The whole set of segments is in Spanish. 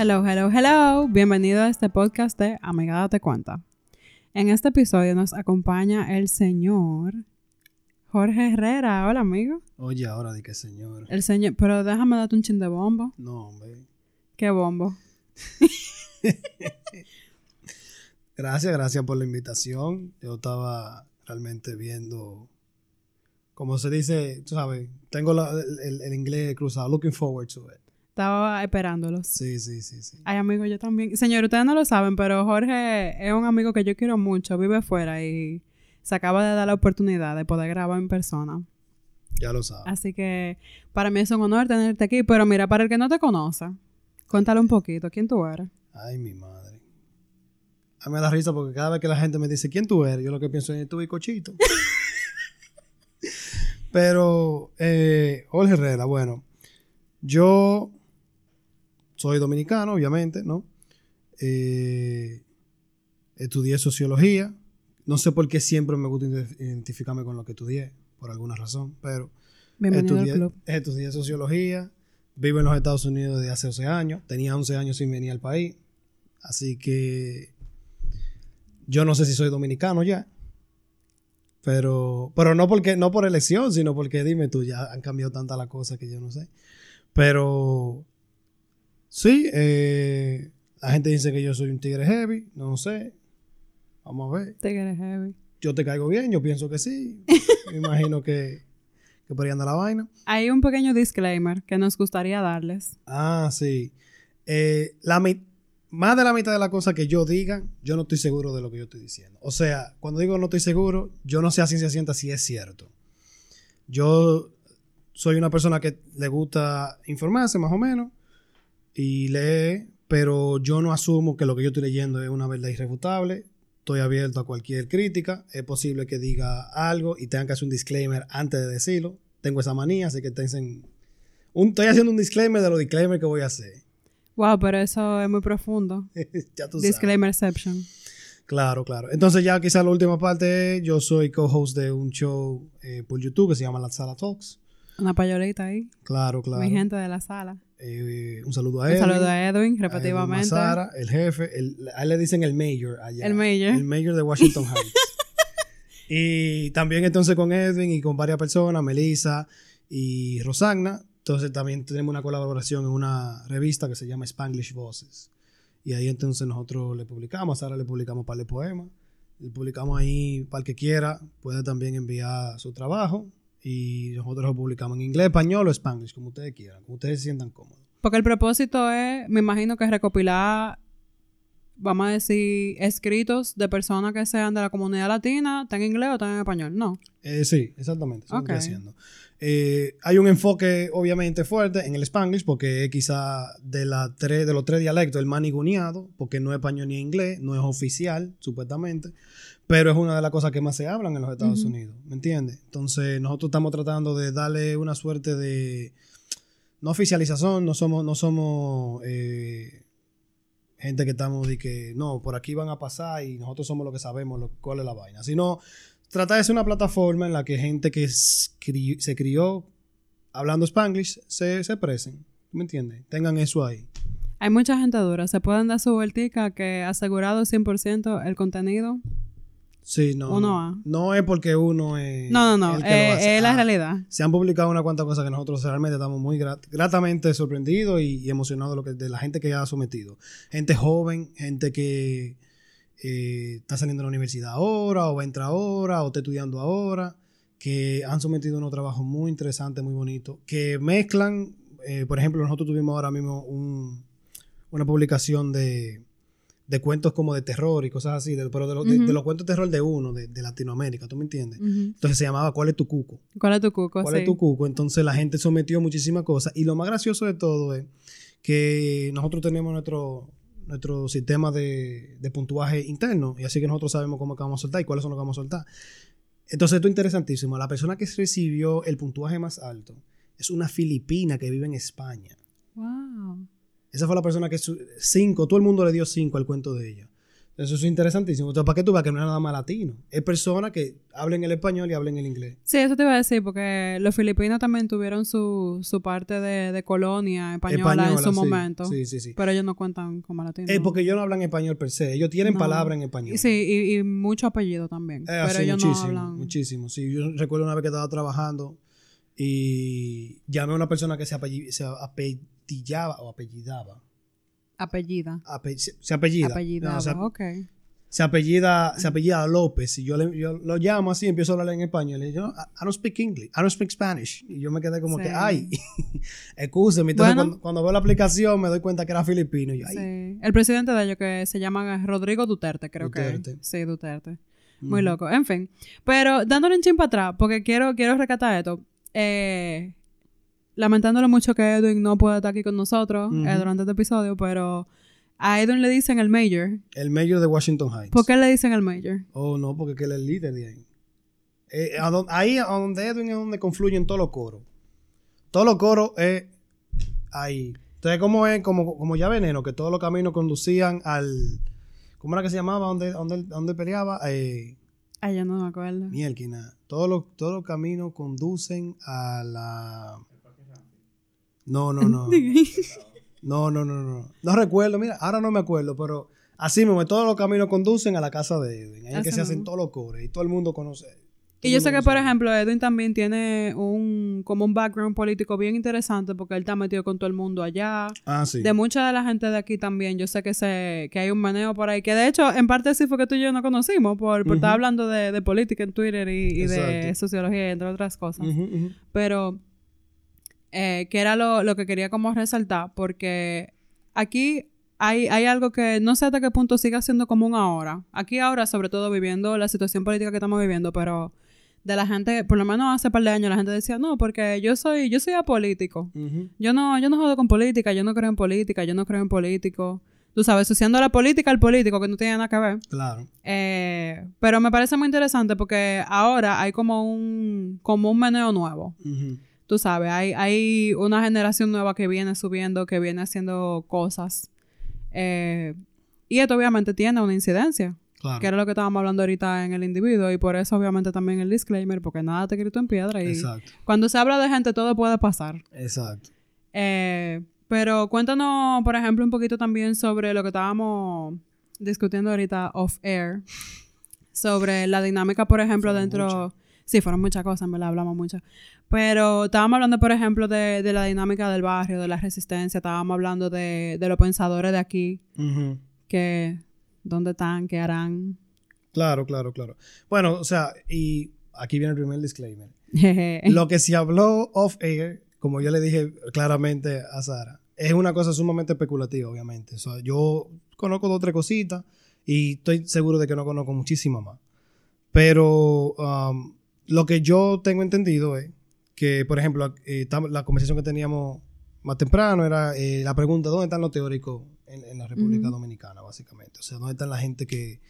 Hello, hello, hello. Bienvenido a este podcast de Amiga Date Cuenta. En este episodio nos acompaña el señor Jorge Herrera. Hola, amigo. Oye, ahora di que señor. El señor, pero déjame darte un chin de bombo. No, hombre. ¿Qué bombo? Gracias, gracias por la invitación. Yo estaba realmente viendo, como se dice, tú sabes, tengo la- el, el inglés cruzado, looking forward to it. Estaba esperándolos. Sí, sí, sí, sí. Ay, amigo, yo también. Señor, ustedes no lo saben, pero Jorge es un amigo que yo quiero mucho, vive fuera y se acaba de dar la oportunidad de poder grabar en persona. Ya lo sabes. Así que para mí es un honor tenerte aquí. Pero mira, para el que no te conoce, cuéntale un poquito quién tú eres. Ay, mi madre. A mí me da risa porque cada vez que la gente me dice, ¿quién tú eres? Yo lo que pienso es tú y Cochito. Pero, eh, Jorge Herrera, bueno, yo soy dominicano, obviamente, ¿no? Eh, estudié sociología. No sé por qué siempre me gusta ident- identificarme con lo que estudié, por alguna razón, pero estudié, club. estudié sociología, vivo en los Estados Unidos desde hace 11 años, tenía 11 años sin venir al país, así que yo no sé si soy dominicano ya, pero, pero no, porque, no por elección, sino porque dime tú, ya han cambiado tantas las cosas que yo no sé. Pero sí, eh, la gente dice que yo soy un tigre heavy, no sé, vamos a ver quieres heavy. yo te caigo bien, yo pienso que sí. Me imagino que, que por ahí anda la vaina. Hay un pequeño disclaimer que nos gustaría darles. Ah, sí. Eh, la más de la mitad de las cosas que yo diga, yo no estoy seguro de lo que yo estoy diciendo. O sea, cuando digo no estoy seguro, yo no sé a ciencia cierta si es cierto. Yo soy una persona que le gusta informarse más o menos y lee, pero yo no asumo que lo que yo estoy leyendo es una verdad irrefutable. Estoy abierto a cualquier crítica. Es posible que diga algo y tenga que hacer un disclaimer antes de decirlo. Tengo esa manía, así que tengan un, estoy haciendo un disclaimer de los disclaimers que voy a hacer. Wow, pero eso es muy profundo. ya tú. Disclaimerception. Claro, claro. Entonces ya quizá la última parte, es, yo soy co-host de un show eh, por YouTube que se llama La Sala Talks. Una payolita ahí. Claro, claro. Mi gente de la sala. Eh, un saludo a Un Edwin. saludo a Edwin, a. Mazara, el jefe. El, a él le dicen el mayor allá. El mayor. El mayor de Washington Heights. y también entonces con Edwin y con varias personas, Melissa y Rosagna. Entonces también tenemos una colaboración en una revista que se llama Spanglish Voices. Y ahí entonces nosotros le publicamos, ahora le publicamos para el poema. Le publicamos ahí para el que quiera, puede también enviar su trabajo. Y nosotros lo publicamos en inglés, español o spanglish, como ustedes quieran, como ustedes se sientan cómodos. Porque el propósito es, me imagino que es recopilar, vamos a decir, escritos de personas que sean de la comunidad latina, están en inglés o están en español. No. Eh, sí, exactamente. Eso es lo que Ok. estoy haciendo. Eh, hay un enfoque obviamente fuerte en el Spanglish porque es quizá de, la tres, de los tres dialectos el más ninguneado, porque no es español ni inglés, no es oficial, supuestamente, pero es una de las cosas que más se hablan en los Estados. Unidos, ¿me entiendes? Entonces nosotros estamos tratando de darle una suerte de, no oficialización, no somos, no somos eh, gente que estamos de que, no, por aquí van a pasar y nosotros somos los que sabemos lo, cuál es la vaina, sino trata de ser una plataforma en la que gente que se crió hablando Spanglish se, se expresen. ¿Me entiendes? Tengan eso ahí. Hay mucha gente dura. Se pueden dar su vueltica que asegurado 100% el contenido. Sí, no. Uno no. Es porque uno es. No, no, no. el que eh, lo hace. es la Ah, realidad. Se han publicado unas cuantas cosas que nosotros realmente estamos muy grat- gratamente sorprendidos y, y emocionados de, lo que, de la gente que ha sometido. Gente joven, gente que eh, está saliendo de la universidad ahora, o va a entrar ahora, o está estudiando ahora, que han sometido unos trabajos muy interesantes, muy bonitos, que mezclan, eh, por ejemplo, nosotros tuvimos ahora mismo un- una publicación de, de cuentos como de terror y cosas así, de- pero de, los- de- los cuentos de terror de uno, de, de Latinoamérica, ¿tú me entiendes? Entonces se llamaba ¿Cuál es tu cuco? ¿Cuál es tu cuco? ¿Cuál Sí. es tu cuco? Entonces la gente sometió muchísimas cosas. Y lo más gracioso de todo es que nosotros tenemos nuestro, nuestro sistema de, de puntuaje interno. Y así que nosotros sabemos cómo que vamos a soltar y cuáles son los que vamos a soltar. Entonces esto es interesantísimo. La persona que recibió el puntuaje más alto es una filipina que vive en España. Wow. Esa fue la persona que su- cinco, todo el mundo le dio cinco al cuento de ella. Eso es interesantísimo. Entonces, ¿para qué tú vas que no es nada más latino? Es personas que hablen el español y hablen el inglés. Sí, eso te iba a decir, porque los filipinos también tuvieron su, su parte de, de colonia española, en su sí. momento. Sí, sí, sí. Pero ellos no cuentan como latinos. Es porque ellos no hablan español per se. Ellos tienen No. palabras en español. Sí, y, y mucho apellido también. Eh, pero así, ellos muchísimo, no hablan. muchísimo. Sí, yo recuerdo una vez que estaba trabajando y llamé a una persona que se, apelli- se apellidaba o apellidaba. Apellida. Ape- se, se apellida. Apellidado, No, se, ok. se apellida, se apellida López. Y yo, le, yo lo llamo así, empiezo a hablar en español. Y yo, I don't speak English, I don't speak Spanish. Y yo me quedé como Sí. que, ay, excúseme. Entonces, Bueno. cuando, cuando veo la aplicación, me doy cuenta que era filipino. Y yo, ay, Sí. El presidente de ellos que se llama Rodrigo Duterte, creo Duterte. que. Sí, Duterte. Muy loco. En fin. Pero dándole un chin para atrás, porque quiero, quiero recatar esto. Eh, lamentándolo mucho que Edwin no pueda estar aquí con nosotros eh, durante este episodio, pero a Edwin le dicen el Mayor. El mayor de Washington Heights. ¿Por qué le dicen el Mayor? Oh, no, porque que él es el líder de ahí. Eh, a don- ahí a donde Edwin es donde confluyen todos los coros. Todos los coros es ahí. Entonces, como es, como, como ya veneno, que todos los caminos conducían al. ¿Cómo era que se llamaba? ¿Dónde, dónde, dónde peleaba? Eh, Ay, yo no me acuerdo. Mielquina. Todos los, todos los caminos conducen a la. No, no, no. No, no, no, no. No recuerdo, mira, ahora no me acuerdo, pero así mismo, todos los caminos conducen a la casa de Edwin. Ahí es que se hacen todos los cores y todo el mundo conoce. Y yo sé que, por ejemplo, Edwin también tiene un como un background político bien interesante porque él está metido con todo el mundo allá. Ah, sí. De mucha de la gente de aquí también, yo sé que se que hay un meneo por ahí, que de hecho, en parte sí fue que tú y yo no conocimos, por, por estar hablando de, de política en Twitter y, y de sociología, entre otras cosas. Pero, eh, que era lo, lo que quería como resaltar, porque aquí hay, hay algo que no sé hasta qué punto sigue siendo común ahora. Aquí ahora, sobre todo viviendo la situación política que estamos viviendo, pero de la gente, por lo menos hace par de años, la gente decía, no, porque yo soy, yo soy apolítico. Ujú. Yo no, yo no jodo con política, yo no creo en política, yo no creo en político. Tú sabes, asociando la política al político, que no tiene nada que ver. Claro. Eh, pero me parece muy interesante porque ahora hay como un, como un meneo nuevo. Ujú. Tú sabes, hay, hay una generación nueva que viene subiendo, que viene haciendo cosas. Eh, y esto obviamente tiene una incidencia, Claro. que era lo que estábamos hablando ahorita en el individuo, y por eso obviamente también el disclaimer, porque nada te escrito en piedra. Y Exacto. cuando se habla de gente, todo puede pasar. Exacto. Eh, pero cuéntanos, por ejemplo, un poquito también sobre lo que estábamos discutiendo ahorita off air, sobre la dinámica, por ejemplo, Fueron dentro... Sí, fueron muchas cosas, en verdad, hablamos mucho. Pero estábamos hablando, por ejemplo, de, de la dinámica del barrio, de la resistencia, estábamos hablando de, de los pensadores de aquí, que dónde están, qué harán. Claro, claro, claro. Bueno, o sea, y aquí viene el primer disclaimer. Lo que se habló off air, como yo le dije claramente a Sara, es una cosa sumamente especulativa, obviamente. O sea, yo conozco dos o tres cositas y estoy seguro de que no conozco muchísimas más. Pero um, lo que yo tengo entendido es que, por ejemplo, eh, la conversación que teníamos más temprano era eh, la pregunta, ¿dónde están los teóricos en, en la República. Dominicana, básicamente? O sea, ¿dónde están la gente que,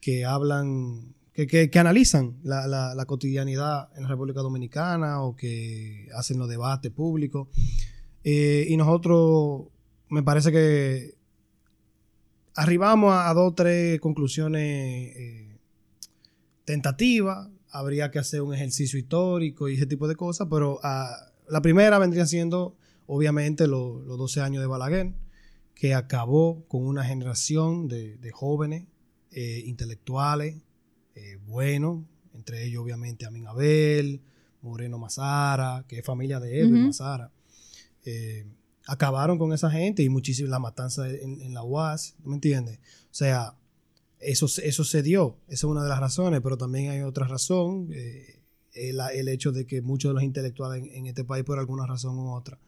que hablan, que, que- que analizan la, la- la cotidianidad en la República Dominicana o que hacen los debates públicos? Eh, y nosotros, me parece que arribamos a, a dos o tres conclusiones eh, tentativas. Habría que hacer un ejercicio histórico y ese tipo de cosas, pero ah, la primera vendría siendo, obviamente, lo- los 12 años de Balaguer, que acabó con una generación de, de jóvenes eh, intelectuales eh, buenos, entre ellos, obviamente, Amin Abel, Moreno Mazara, que es familia de Edwin Ujú. Mazara. Eh, acabaron con esa gente y muchísimo la matanza en, en la UAS, ¿tú ¿me entiendes? O sea, eso, eso se dio, esa es una de las razones, pero también hay otra razón, eh, el, el hecho de que muchos de los intelectuales en, este país, por alguna razón u otra,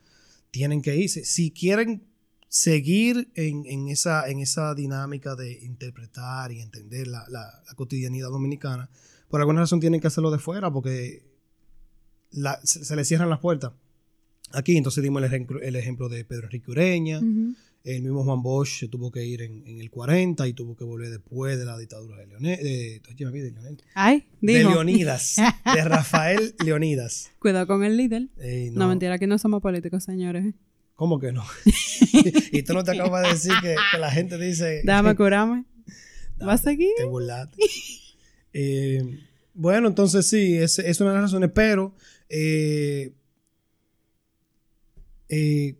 tienen que irse. Si quieren seguir en, en esa, en esa dinámica de interpretar y entender la, la- cotidianidad dominicana, por alguna razón tienen que hacerlo de fuera porque se, les cierran las puertas. Aquí entonces dimos el el ejemplo de Pedro Enrique Ureña. El mismo Juan Bosch se tuvo que ir en, en el 40 y tuvo que volver después de la dictadura de Leonel, de, Leonel. Ay. Leonidas, de Rafael Leonidas. Cuidado con el líder. Ey, No. mentira, aquí no somos políticos, señores. ¿Cómo que no? y tú no te acabas de decir que, que la gente dice... Déjame curarme. ¿Va a seguir? Te burlaste. Eh, bueno, entonces sí, es, es, una de las razones, pero eh, eh,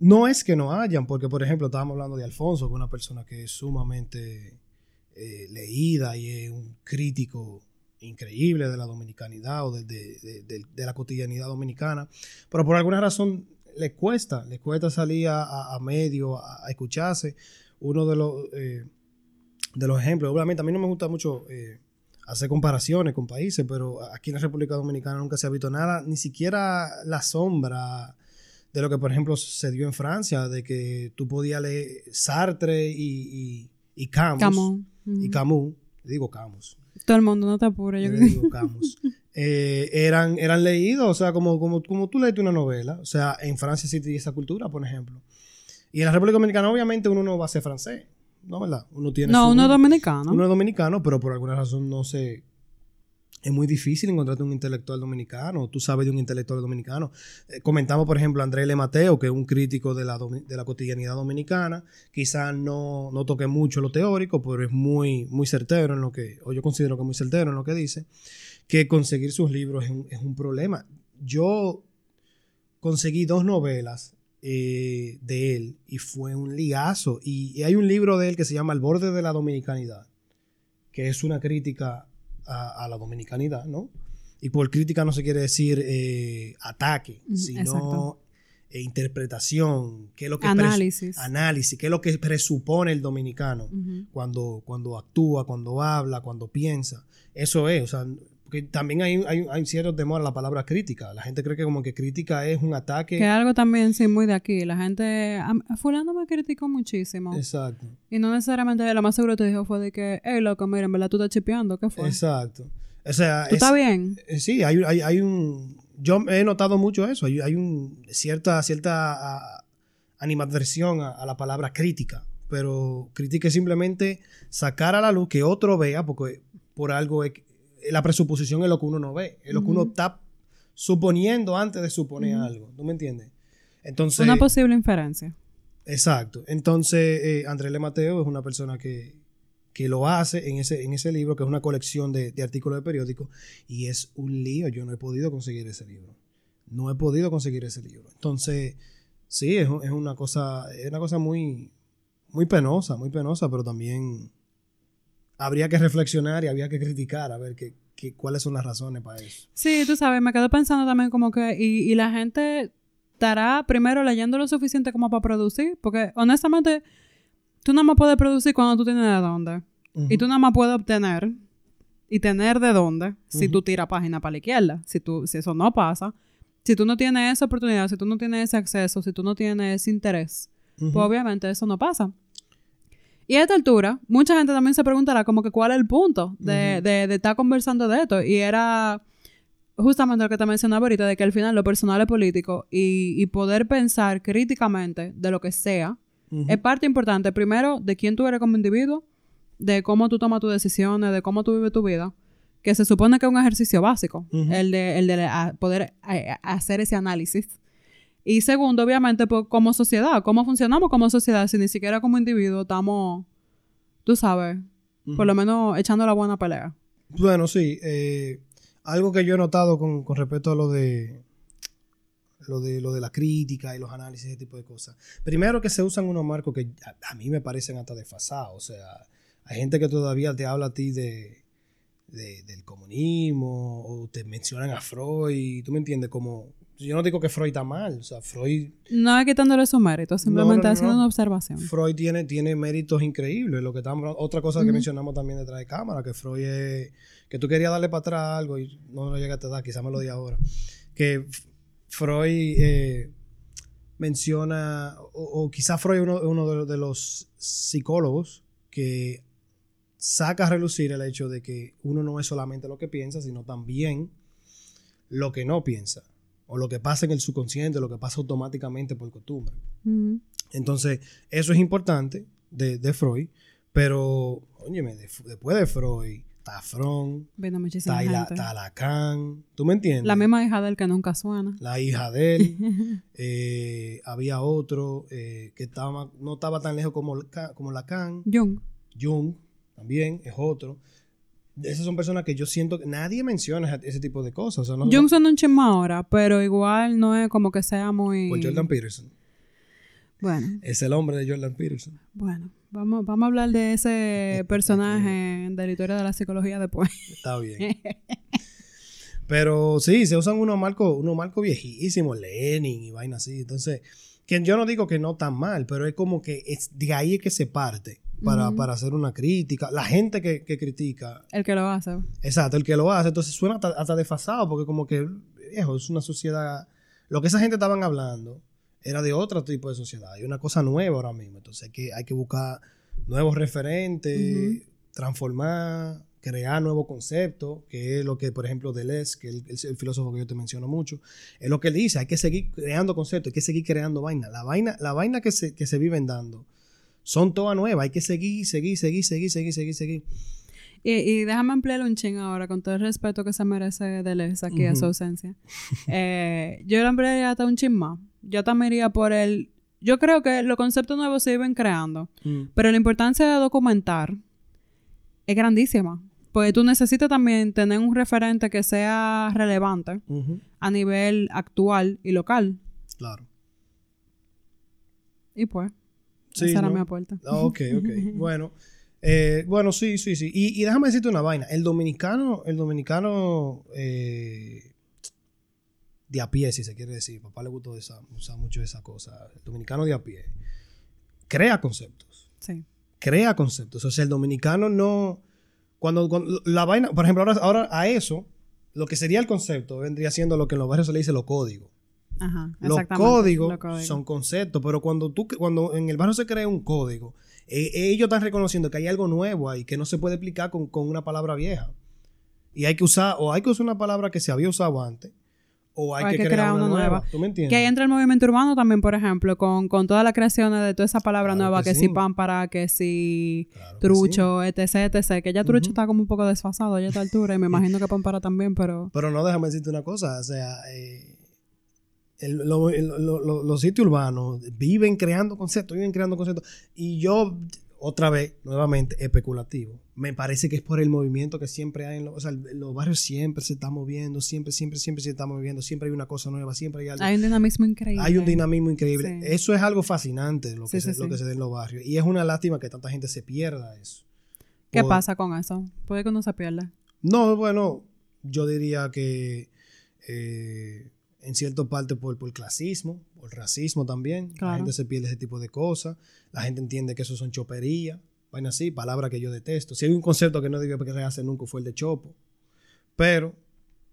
no es que no hayan, porque por ejemplo estábamos hablando de Alfonso, que es una persona que es sumamente leída y es un crítico increíble de la dominicanidad o de, la cotidianidad dominicana, pero por alguna razón le cuesta, le cuesta salir a, medio, a, escucharse. Uno de los, eh, de los ejemplos, obviamente a mí no me gusta mucho eh, hacer comparaciones con países, pero aquí en la República Dominicana nunca se ha visto nada, ni siquiera la sombra de lo que por ejemplo se dio en Francia, de que tú podías leer Sartre y, y, Camus, y Camus, digo Camus, todo el mundo, no te apures. Yo eh, eran, eran leídos, o sea, como, como, como tú lees una novela. O sea, en Francia sí tiene esa cultura, por ejemplo. Y en la República Dominicana, obviamente, uno no va a ser francés. ¿No, verdad? Uno tiene. No, uno es dominicano. Uno es dominicano, pero por alguna razón no se es muy difícil encontrarte un intelectual dominicano. Tú sabes de un intelectual dominicano. Eh, comentamos, por ejemplo, a Andrés Le Mateo, que es un crítico de la, de la cotidianidad dominicana. Quizás no, no, toque mucho lo teórico, pero es muy, muy certero en lo que, o yo considero que es muy certero en lo que dice, que conseguir sus libros es un, problema. Yo conseguí dos novelas eh, de él y fue un liazo. y hay un libro de él que se llama El borde de la dominicanidad, que es una crítica a, la dominicanidad, ¿no? Y por crítica no se quiere decir eh, ataque, sino eh, interpretación, qué es lo que análisis. análisis, qué es lo que presupone el dominicano cuando, cuando actúa, cuando habla, cuando piensa. Eso es, o sea, porque también hay, hay, hay, cierto temor a la palabra crítica. La gente cree que como que crítica es un ataque. Que algo también, sí, muy de aquí. La gente, a, fulano me criticó muchísimo. Exacto. Y no necesariamente lo más seguro te dijo fue de que, hey, loco, mira, en verdad tú estás chipeando, ¿qué fue? Exacto. O sea... ¿Tú estás bien? Eh, sí, hay, hay, hay, un... Yo he notado mucho eso. Hay, hay un cierta, cierta animadversión a, a la palabra crítica. Pero crítica es simplemente sacar a la luz que otro vea, porque por algo es la presuposición es lo que uno no ve, es lo que uno está suponiendo antes de suponer algo. ¿Tú me entiendes? Entonces, una posible inferencia. Exacto. Entonces, eh, Andrés Le Mateo es una persona que, lo hace en ese, en ese libro, que es una colección de, artículos de periódicos, y es un lío. Yo no he podido conseguir ese libro. No he podido conseguir ese libro. Entonces, sí, es, es una cosa, es una cosa muy, muy penosa, muy penosa, pero también habría que reflexionar y había que criticar a ver qué, cuáles son las razones para eso. Sí, tú sabes, me quedo pensando también como que, y, la gente estará primero leyendo lo suficiente como para producir, porque honestamente, tú nada más puedes producir cuando tú tienes de dónde. Y tú nada más puedes obtener y tener de dónde si tú tiras página para la izquierda. Si, tú, si eso no pasa, si tú no tienes esa oportunidad, si tú no tienes ese acceso, si tú no tienes ese interés, pues obviamente eso no pasa. Y a esta altura, mucha gente también se preguntará como que cuál es el punto de, de, estar conversando de esto. Y era justamente lo que te mencionaba ahorita, de que al final lo personal es político y, poder pensar críticamente de lo que sea es parte importante, primero, de quién tú eres como individuo, de cómo tú tomas tus decisiones, de cómo tú vives tu vida, que se supone que es un ejercicio básico, el de, el de poder hacer ese análisis y segundo, obviamente, pues, como sociedad, cómo funcionamos como sociedad, si ni siquiera como individuo estamos, tú sabes, por lo menos echando la buena pelea. Bueno, sí. Eh, algo que yo he notado con, respecto a lo de lo de lo de la crítica y los análisis, ese tipo de cosas. Primero que se usan unos marcos que a, mí me parecen hasta desfasados. O sea, hay gente que todavía te habla a ti de, del comunismo o te mencionan a Freud, tú me entiendes, como yo no digo que Freud está mal, o sea, Freud... No es quitándole su mérito, simplemente haciendo una observación. Freud tiene, tiene méritos increíbles, lo que estamos, otra cosa que mencionamos también detrás de cámara, que Freud es, que tú querías darle para atrás algo y no lo llegaste a dar, quizás me lo di ahora, que Freud eh, menciona, o, quizás Freud es uno, de, los psicólogos que saca a relucir el hecho de que uno no es solamente lo que piensa, sino también lo que no piensa o lo que pasa en el subconsciente, lo que pasa automáticamente por costumbre. Entonces, eso es importante de, Freud, pero, óyeme, después de Freud, está Fromm, está, Lacan, ¿tú me entiendes? La misma hija de él que nunca suena. La hija de él, eh, había otro eh, que estaba, no estaba tan lejos como, como Lacan. Jung. Jung, también es otro. Esas son personas que yo siento que nadie menciona ese tipo de cosas. O sea, no, Yo usando un chisme ahora, pero igual no es como que sea muy... Por Jordan Peterson. Bueno, Es el hombre de Jordan Peterson. bueno. Vamos, vamos a hablar de ese personaje de la historia de la psicología después. Está bien. Pero sí, se usan unos marcos, unos marcos viejísimos, Lenin y vaina así. Entonces, que yo no digo que no tan mal, pero es como que es de ahí es que se parte para, para hacer una crítica. La gente que, que critica, El que lo hace. exacto, el que lo hace, entonces suena hasta, hasta desfasado, porque como que, viejo, es una sociedad. Lo que esa gente estaban hablando era de otro tipo de sociedad. Hay una cosa nueva ahora mismo. Entonces hay que, hay que buscar nuevos referentes, transformar, crear nuevos conceptos, que es lo que, por ejemplo, Deleuze, que es el, el filósofo que yo te menciono mucho, es lo que él dice, hay que seguir creando conceptos, hay que seguir creando vaina. La vaina, la vaina que se, que se viven dando son todas nuevas, hay que seguir, seguir, seguir, seguir, seguir, seguir, seguir. Y, y déjame ampliar un ching ahora, con todo el respeto que se merece Deleuze aquí a su ausencia. Eh, yo lo ampliaría hasta un ching más. Yo también iría por el... Yo creo que los conceptos nuevos se viven creando, pero la importancia de documentar es grandísima. Porque tú necesitas también tener un referente que sea relevante a nivel actual y local. Claro. Y pues, Sí, esa era ¿no? mi aporte. Ah, ok, ok. bueno. eh, bueno, sí, sí, sí. Y, y déjame decirte una vaina. El dominicano, el dominicano eh, de a pie, si se quiere decir, papá le gustó esa, usar mucho esa cosa. El dominicano de a pie crea conceptos. Sí. Crea conceptos. O sea, el dominicano no. Cuando, cuando la vaina, por ejemplo, ahora, ahora a eso, lo que sería el concepto vendría siendo lo que en los barrios se le dice los códigos. Ajá. Los códigos, los códigos. son conceptos, pero cuando tú cuando en el barrio se crea un código, eh, ellos están reconociendo que hay algo nuevo ahí que no se puede explicar con, con una palabra vieja. Y hay que usar, o hay que usar una palabra que se había usado antes, o hay, que, crear, una, nueva. ¿Tú me entiendes? Que ahí entra el movimiento urbano también, por ejemplo, con, con todas las creaciones de toda esa palabra Claro nueva, que que, sí. si pámpara, que si Claro que trucho, etc, etc. Que ya trucho está como un poco desfasado ya a esta altura y me imagino que pámpara también, pero... Pero no déjame decirte una cosa, o sea, eh, el- lo- el- lo- lo- los sitios urbanos viven creando conceptos, viven creando conceptos. Y yo, otra vez, nuevamente, especulativo. Me parece que es por el movimiento que siempre hay en los, o sea, el- los barrios siempre se están moviendo, siempre, siempre, siempre se está moviendo, siempre hay una cosa nueva, siempre hay algo. Hay un dinamismo increíble. Hay un dinamismo increíble. Sí. Eso es algo fascinante lo, que Sí, se, sí, lo que se da en los barrios. Y es una lástima que tanta gente se pierda eso. ¿Qué Por- pasa con eso? Puede que uno se pierda. no, bueno, yo diría que eh, en cierta parte por, por clasismo, por racismo también. La gente se pierde ese tipo de cosas. La gente entiende que eso son choperías. Vaina así, palabra que yo detesto. Si hay un concepto que no debió crearse nunca fue el de chopo. Pero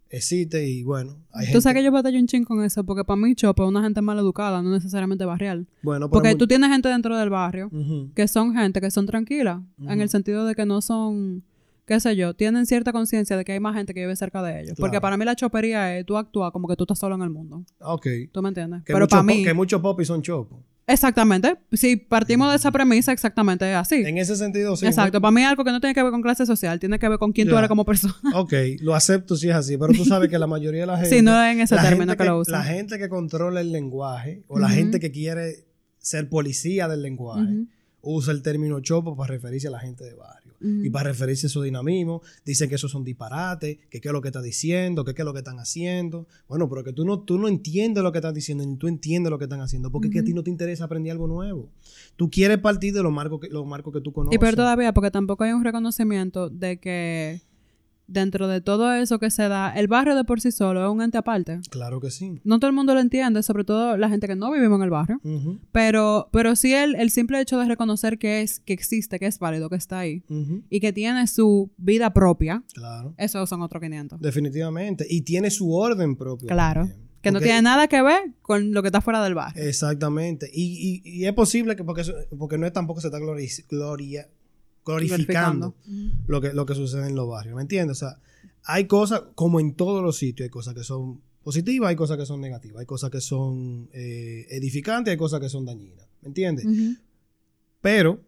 existe y bueno, hay Tú gente... sabes que yo batallo un ching con eso, porque para mí Chopo es una gente mal educada, no necesariamente barrial. bueno, Porque tú tienes gente dentro del barrio que son gente que son tranquilas, en el sentido de que no son, qué sé yo, tienen cierta conciencia de que hay más gente que vive cerca de ellos. Porque Claro. para mí la chopería es tú actúas como que tú estás solo en el mundo. Ok. ¿Tú me entiendes? Que Pero para mí, que muchos popis son chopos. exactamente, si partimos de esa premisa, exactamente es así. En ese sentido, sí. Exacto, para mí es algo que no tiene que ver con clase social, tiene que ver con quién tú Ya. eres como persona. Ok, lo acepto si es así, pero tú sabes que la mayoría de la gente... Sí, no es en ese término gente que lo usan. La gente que controla el lenguaje o la Ujú. gente que quiere ser policía del lenguaje Ujú, usa el término chopo para referirse a la gente de barrio. Y para referirse a su dinamismo, dicen que esos son disparates, que qué es lo que está diciendo, que qué es lo que están haciendo. Bueno, pero que tú no, tú no entiendes lo que están diciendo, ni tú entiendes lo que están haciendo, porque es que a ti no te interesa aprender algo nuevo. Tú quieres partir de los marcos que, los marcos que tú conoces. Y peor todavía, porque tampoco hay un reconocimiento de que dentro de todo eso que se da, el barrio de por sí solo es un ente aparte. Claro que sí. No todo el mundo lo entiende, sobre todo la gente que no vivimos en el barrio. Pero, pero sí el, el simple hecho de reconocer que es, que existe, que es válido, que está ahí y que tiene su vida propia, Claro. esos son otros 500. Definitivamente. Y tiene su orden propio. Claro. también. Que no tiene nada que ver con lo que está fuera del barrio. Exactamente. Y, y- y es posible que, porque, eso- porque no es tampoco se está glori- gloria- glorificando Glorificando. lo que, lo que sucede en los barrios. ¿Me entiendes? O sea, hay cosas, como en todos los sitios, hay cosas que son positivas, hay cosas que son negativas, hay cosas que son eh, edificantes, hay cosas que son dañinas. ¿Me entiendes? Pero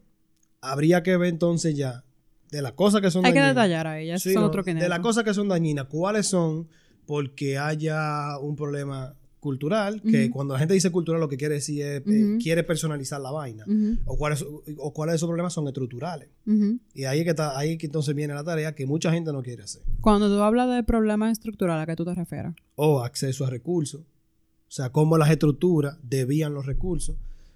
habría que ver entonces ya de las cosas que son Hay que dañinas. detallar ahí, esos Sí, son ¿no? otros 500. De las cosas que son dañinas, ¿cuáles son? Porque haya un problema cultural, que cuando la gente dice cultural lo que quiere decir es, eh, Ujú. quiere personalizar la vaina. O cuáles, o cuáles de esos problemas son estructurales. Y ahí es que está, ahí es que entonces viene la tarea que mucha gente no quiere hacer. Cuando tú hablas de problemas estructurales, ¿a qué tú te refieres? O acceso a recursos. O sea, cómo las estructuras debían los recursos.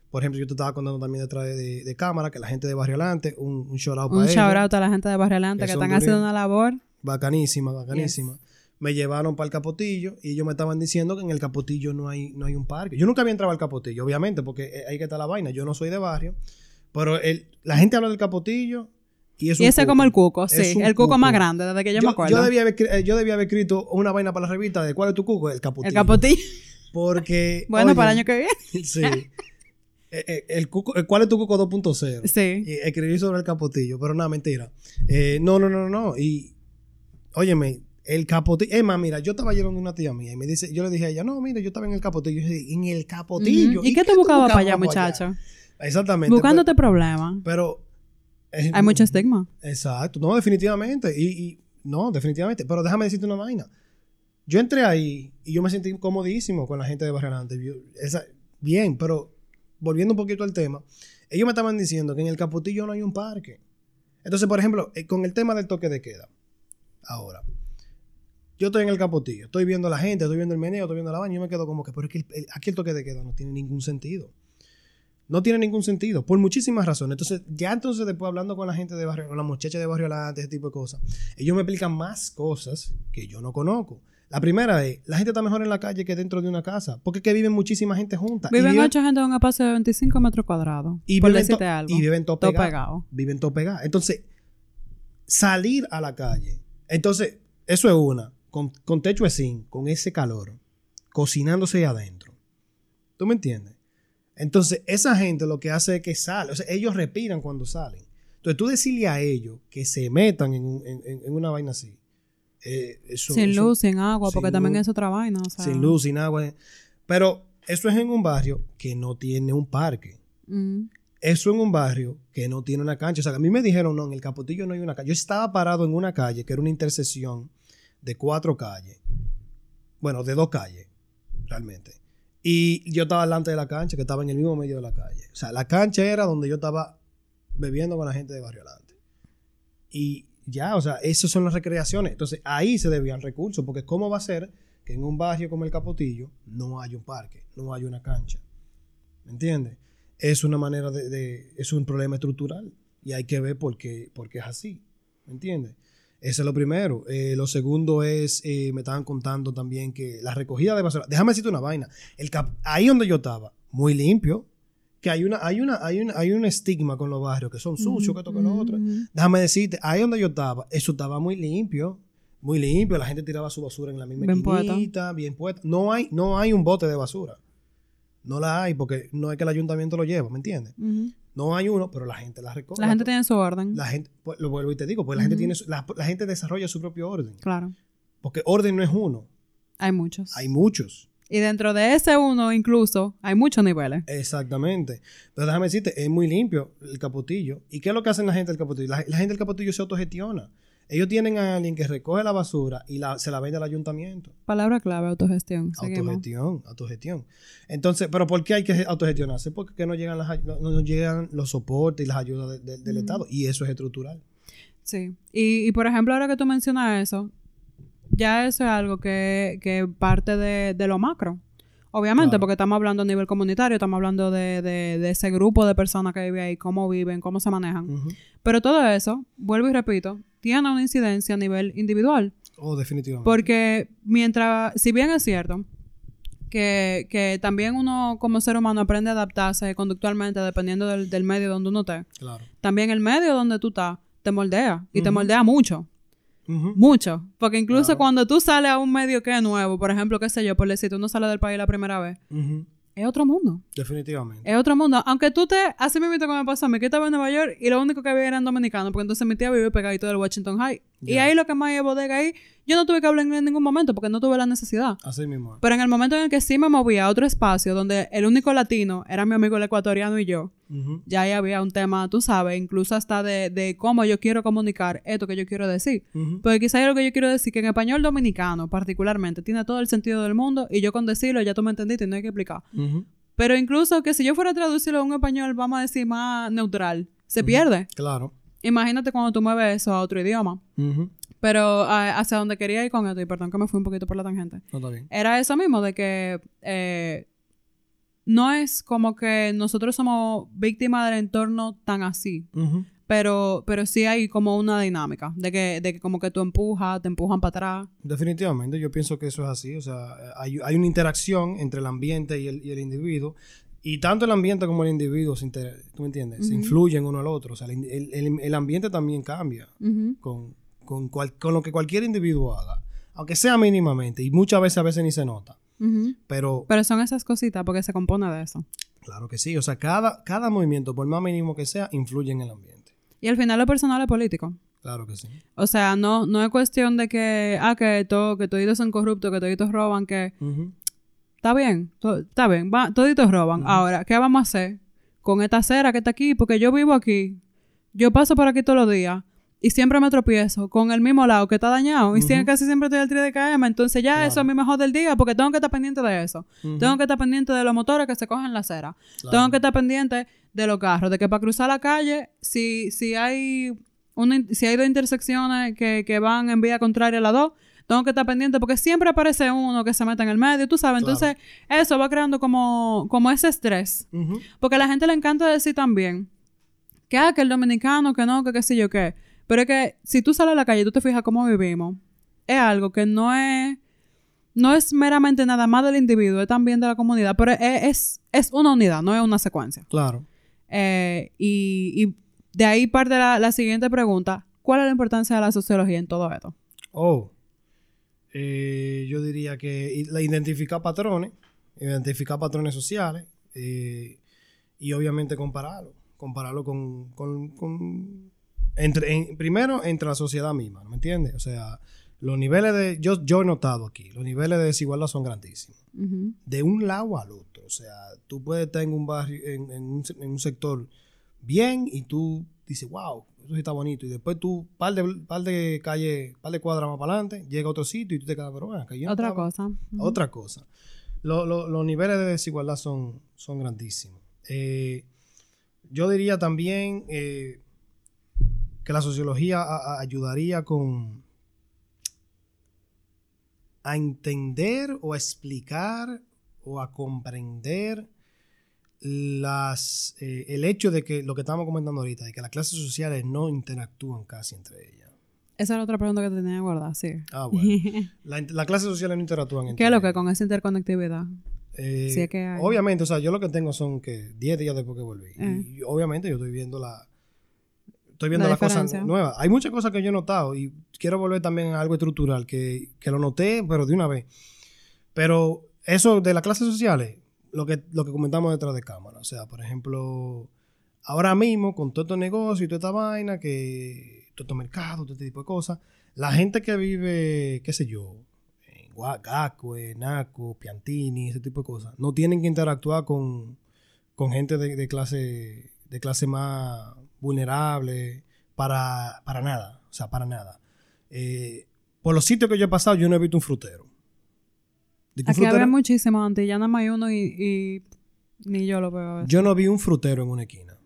Por ejemplo, yo te estaba contando también detrás de, de cámara que la gente de Barrio Alante, un, un shout out Un para ellos. shout out a la gente de Barrio Adelante Que están haciendo una labor. Bacanísima, bacanísima. Me llevaron para el Capotillo y ellos me estaban diciendo que en el Capotillo no hay, no hay un parque. Yo nunca había entrado al Capotillo, obviamente, porque eh, ahí que está la vaina. Yo no soy de barrio, pero el- la gente habla del Capotillo y es Y ese es como el cuco, sí. El cuco, más grande, desde que yo, Yo, me acuerdo. yo debía haber, eh, yo debía haber escrito una vaina para la revista de cuál es tu cuco, el Capotillo. el capotillo. Porque. bueno, oye, para el año que viene. Sí. Eh, eh, el cuco, eh, ¿Cuál es tu cuco 2.0? Sí. Y escribí sobre el capotillo, pero nada, mentira. Eh, no, no, no, no. Y, óyeme, el capotillo. Es más, mira, yo estaba de una tía mía y me dice, yo le dije a ella, no, mira, yo estaba en el capotillo. Y yo dije, en el capotillo. ¿Y qué te buscaba para allá, muchacho? Exactamente. Buscándote problemas. Pero. pero, eh, Hay mucho estigma. Exacto, no, definitivamente. Y, y- no, definitivamente. Pero déjame decirte una vaina. Yo entré ahí y yo me sentí incomodísimo con la gente de esa- bien, pero volviendo un poquito al tema, ellos me estaban diciendo que en el Capotillo no hay un parque. Entonces, por ejemplo, eh, con el tema del toque de queda, ahora, yo estoy en el Capotillo, estoy viendo a la gente, estoy viendo el meneo, estoy viendo la baña, yo me quedo como que, pero es que el- el- aquí el toque de queda no tiene ningún sentido. No tiene ningún sentido, por muchísimas razones. Entonces, ya entonces después hablando con la gente de barrio, con la muchacha de barrio alante, ese tipo de cosas, ellos me explican más cosas que yo no conozco. La primera es, la gente está mejor en la calle que dentro de una casa, porque es que viven muchísima gente junta. Viven ocho gente en un espacio de 25 metros cuadrados. y por viven to- decirte algo. Y viven todo Todo pegado. pegado. Viven todo pegado. Entonces, salir a la calle. Entonces, eso es una. Con, con techo de zinc, con ese calor, cocinándose ahí adentro. ¿Tú me entiendes? Entonces, esa gente lo que hace es que sale. O sea, ellos respiran cuando salen. Entonces, tú decirle a ellos que se metan en, un- en- en- en una vaina así. eh, eso- sin eso- luz, sin agua, sin porque también es otra vaina. O sea, sin luz, sin agua. Pero eso es en un barrio que no tiene un parque. Mm. Eso en un barrio que no tiene una cancha. O sea, a mí me dijeron, no, en el Capotillo no hay una calle. Yo estaba parado en una calle que era una intersección de cuatro calles. Bueno, de dos calles, realmente. Y yo estaba delante de la cancha, que estaba en el mismo medio de la calle. O sea, la cancha era donde yo estaba bebiendo con la gente de Barrio Alante. Y ya, o sea, esas son las recreaciones. Entonces, ahí se debían recursos, porque ¿cómo va a ser que en un barrio como el Capotillo no hay un parque, no hay una cancha? ¿Me entiendes? Es una manera de, es un problema estructural y hay que ver por qué, por qué es así. ¿Me entiendes? Eso es lo primero. Eh, lo segundo es, eh, me estaban contando también que la recogida de basura. Déjame decirte una vaina. El cap- ahí donde yo estaba, muy limpio. Que hay una, hay una, hay una, hay un estigma con los barrios que son sucios, que esto que lo otro. Ujú. Déjame decirte, ahí donde yo estaba, eso estaba muy limpio. Muy limpio. La gente tiraba su basura en la misma Bien bien puesta. No hay, no hay un bote de basura. No la hay porque no es que el ayuntamiento lo lleva, ¿me entiendes? No hay uno, pero la gente la recoge. La gente tiene su orden. La gente, pues, lo vuelvo y te digo, pues la gente tiene, su- la, la gente desarrolla su propio orden. Claro. Porque orden no es uno, Hay muchos. hay muchos. Y dentro de ese uno, incluso, hay muchos niveles. Exactamente. Pero déjame decirte, es muy limpio el capotillo. ¿Y qué es lo que hacen la gente del capotillo? La, la gente del capotillo se autogestiona. Ellos tienen a alguien que recoge la basura y la, se la vende al ayuntamiento. Palabra clave, autogestión. Seguimos. Autogestión, autogestión. Entonces, ¿pero por qué hay que autogestionarse? Porque que no llegan, las, ay- no, no llegan los soportes y las ayudas de- de- del Mm. Estado. Y eso es estructural. Sí. Y, y, por ejemplo, ahora que tú mencionas eso, ya eso es algo que, que parte de, de lo macro. Obviamente, Claro. porque estamos hablando a nivel comunitario, estamos hablando de, de- de ese grupo de personas que vive ahí, cómo viven, cómo se manejan. Pero todo eso, vuelvo y repito, tiene una incidencia a nivel individual. Oh, definitivamente. Porque mientras, si bien es cierto que, que también uno como ser humano aprende a adaptarse conductualmente dependiendo del, del medio donde uno esté, Claro. también el medio donde tú estás te moldea y te moldea mucho. Mucho. Porque incluso Claro. cuando tú sales a un medio que es nuevo, por ejemplo, qué sé yo, por decir, tú no sales del país la primera vez, es otro mundo. Definitivamente. Es otro mundo. Aunque tú te, así mismo como me pasó a mí, que estaba en Nueva York y lo único que había eran dominicanos, porque entonces mi tía vive pegadito del Washington High. Y ahí lo que más hay es bodega ahí, yo no tuve que hablar inglés en ningún momento porque no tuve la necesidad. Así mismo. Pero en el momento en el que sí me moví a otro espacio donde el único latino era mi amigo el ecuatoriano y yo, ya ahí había un tema, tú sabes, incluso hasta de, de cómo yo quiero comunicar esto que yo quiero decir. Porque quizás lo que yo quiero decir, que en español dominicano particularmente tiene todo el sentido del mundo y yo con decirlo ya tú me entendiste y no hay que explicar. Pero incluso que si yo fuera a traducirlo a un español, vamos a decir más neutral, se pierde. Claro. Imagínate cuando tú mueves eso a otro idioma. Pero a- hacia donde quería ir con esto, y perdón que me fui un poquito por la tangente, No está bien. era eso mismo, de que eh, no es como que nosotros somos víctimas del entorno tan así, pero, pero sí hay como una dinámica, de que, de que como que tú empujas, te empujan para atrás. Definitivamente, yo pienso que eso es así. O sea, hay, hay una interacción entre el ambiente y el, y el individuo. Y tanto el ambiente como el individuo, se inter- ¿tú me entiendes? Se influyen uno al otro. O sea, el, el- el- ambiente también cambia con, con, cual- con lo que cualquier individuo haga. Aunque sea mínimamente. Y muchas veces a veces ni se nota. Pero Pero son esas cositas porque se compone de eso. claro que sí. O sea, cada, cada movimiento, por más mínimo que sea, influye en el ambiente. Y al final lo personal es político. Claro que sí. O sea, no, no es cuestión de que, ah, que, todo, que toditos son corruptos, que toditos roban, que. Está bien, está bien, va, toditos roban. Ahora, ¿qué vamos a hacer con esta acera que está aquí? Porque yo vivo aquí, yo paso por aquí todos los días y siempre me tropiezo con el mismo lado que está dañado y siempre- casi siempre estoy al 3 de KM, entonces ya Claro. eso a mí me jode el día porque tengo que estar pendiente de eso. Tengo que estar pendiente de los motores que se cogen la acera. Claro. Tengo que estar pendiente de los carros, de que para cruzar la calle, si, si hay una, si hay dos intersecciones que, que van en vía contraria a las dos, tengo que estar pendiente porque siempre aparece uno que se mete en el medio, tú sabes. Claro. Entonces, eso va creando como, como ese estrés. Porque a la gente le encanta decir también que, ah, que el dominicano, que no, que qué sé yo qué. Pero es que si tú sales a la calle y tú te fijas cómo vivimos, es algo que no es, no es meramente nada más del individuo, es también de la comunidad, pero es, es, es una unidad, no es una secuencia. Claro. Eh, y, y de ahí parte la, la siguiente pregunta. ¿Cuál es la importancia de la sociología en todo esto? Oh, eh, yo diría que identificar patrones, identificar patrones sociales eh, y obviamente compararlo, compararlo con, con- con- entre, en- primero entre la sociedad misma, ¿me entiendes? O sea, los niveles de, yo, yo he notado aquí, los niveles de desigualdad son grandísimos, de un lado al otro, o sea, tú puedes estar en un barrio, en, en un, en un sector bien y tú dices, wow, eso sí está bonito. Y después tú, par de, par de calle, par de cuadras más para adelante, llega a otro sitio y tú te quedas, pero bueno, que Otra estaba". cosa. Otra cosa. Lo- lo- los niveles de desigualdad son, son grandísimos. Eh, yo diría también eh, que la sociología a- a- ayudaría con a entender o a explicar o a comprender las eh, el hecho de que lo que estamos comentando ahorita, de que las clases sociales no interactúan casi entre ellas. Esa era otra pregunta que te tenía guardada, sí. Ah, bueno. La, las clases sociales no interactúan entre ¿Qué es lo que con esa interconectividad? Eh, Sí, es que hay. Obviamente, o sea, yo lo que tengo son que 10 días después que volví. Eh. Y obviamente yo estoy viendo la. Estoy viendo La las cosas nuevas. Hay muchas cosas que yo he notado y quiero volver también a algo estructural que, que lo noté, pero de una vez. Pero eso de las clases sociales, lo que, lo que comentamos detrás de cámara. O sea, por ejemplo, ahora mismo con todo estos negocios y toda esta vaina, que todo este mercado, todo este tipo de cosas, la gente que vive, qué sé yo, en Gua- Gacue, Naco, Piantini, ese tipo de cosas, no tienen que interactuar con, con gente de, de clase de clase más vulnerable para, para nada, o sea, para nada. Eh, por los sitios que yo he pasado, yo no he visto un frutero. Aquí había frutero- muchísimos antes, ya nada más hay uno y, y ni yo lo veo a veces. Yo no vi un frutero en una esquina.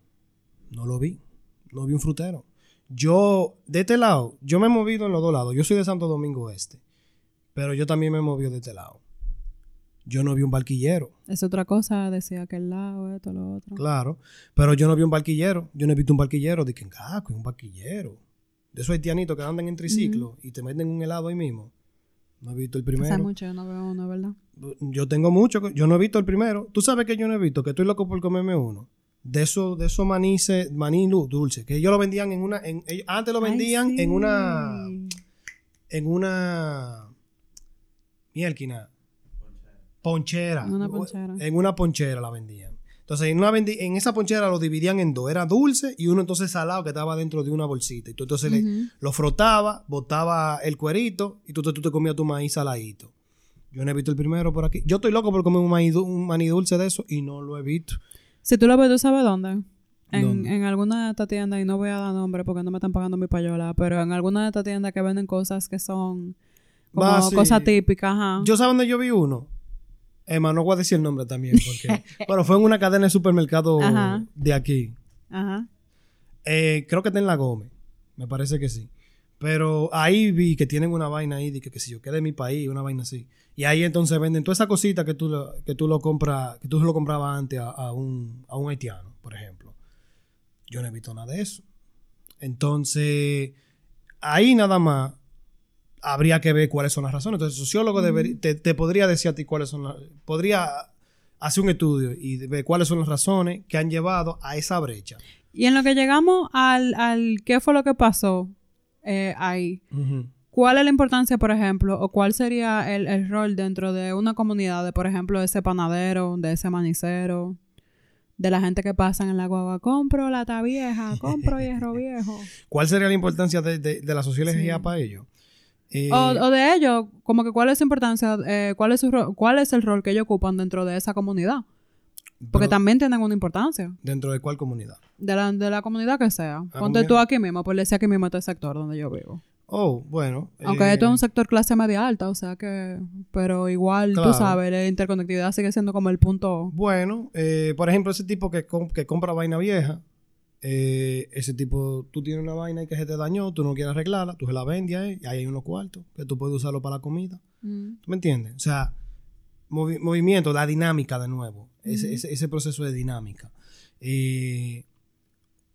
No lo vi. No vi un frutero. Yo, de este lado, yo me he movido en los dos lados. Yo soy de Santo Domingo Este. Pero yo también me he movido de este lado. Yo no vi un barquillero, Es otra cosa, decía aquel lado, esto, lo otro. claro. Pero yo no vi un barquillero. Yo no he visto un barquillero. En Gaco, un barquillero. De esos haitianitos que andan en triciclo y te meten un helado ahí mismo. No he visto el Hace primero. mucho yo no veo uno, ¿verdad? Yo tengo mucho, yo no he visto el primero. Tú sabes que yo no he visto, que estoy loco por comerme uno. De esos de esos maní, maní dulce, que ellos lo vendían en una, en- ellos- antes lo Ay, vendían en sí. una, en una, mielquina, ponchera. En una ponchera. En una ponchera la vendían. Entonces, en, una en esa ponchera lo dividían en dos. Era dulce y uno entonces salado que estaba dentro de una bolsita. Y tú entonces le- lo frotaba, botaba el cuerito y tú, te- tú te comías tu maíz saladito. Yo no he visto el primero por aquí. Yo estoy loco por comer un maíz, du- un maní dulce de eso y no lo he visto. Si tú lo ves, ¿tú sabes dónde? En, ¿Dónde? en alguna de estas tiendas, y no voy a dar nombre porque no me están pagando mi payola, pero en alguna de estas tiendas que venden cosas que son como sí. cosas típicas, ajá. Yo sé dónde yo vi uno. Emma, no voy a decir el nombre también porque... pero fue en una cadena de supermercado Ajá. de aquí. Ajá. Eh, creo que está en La Gómez. Me parece que sí. Pero ahí vi que tienen una vaina ahí de que, que si yo quede de mi país, una vaina así. Y ahí entonces venden toda esa cosita que tú lo, que tú lo compras, que tú lo comprabas antes a, a un, a un haitiano, por ejemplo. Yo no he visto nada de eso. Entonces, ahí nada más habría que ver cuáles son las razones. Entonces, el sociólogo debería- te, te podría decir a ti cuáles son las... Podría hacer un estudio y ver cuáles son las razones que han llevado a esa brecha. Y en lo que llegamos al, al qué fue lo que pasó eh, ahí. ¿cuál es la importancia, por ejemplo, o cuál sería el, el rol dentro de una comunidad de, por ejemplo, ese panadero, de ese manicero, de la gente que pasa en la guagua, compro lata vieja, compro hierro viejo? ¿Cuál sería la importancia de, de- de la sociología Sí. para ello? Eh, O, o de ellos, como que cuál es su importancia, eh, cuál, es su ro- cuál es el rol que ellos ocupan dentro de esa comunidad. Porque también tienen una importancia. ¿Dentro de cuál comunidad? De la, de la comunidad que sea. Ponte comunidad. tú aquí mismo, por decir aquí mismo este sector donde yo vivo. Oh, bueno. Aunque eh, esto es un sector clase media alta, o sea que... Pero igual, Claro. tú sabes, la interconectividad sigue siendo como el punto... Bueno, eh, por ejemplo, ese tipo que, com- que compra vaina vieja, eh, ese tipo, tú tienes una vaina y que se te dañó, tú no quieres arreglarla, tú se la vendes ahí, y ahí hay unos cuartos, que tú puedes usarlo para la comida. Mm. ¿Tú me entiendes? O sea, movi- movimiento, la dinámica de nuevo, ese, Ujú. ese, ese proceso de dinámica. Eh,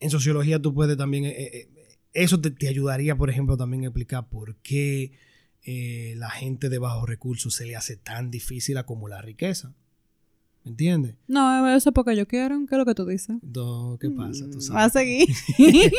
en sociología tú puedes también, eh, eh, eso te, te ayudaría, por ejemplo, también a explicar por qué la gente de bajos recursos se le hace tan difícil acumular riqueza. ¿Me entiendes? No, eso es porque ellos quieren. ¿Qué es lo que tú dices? Do- ¿Qué pasa? Tú Mm, Va a sabes. seguir.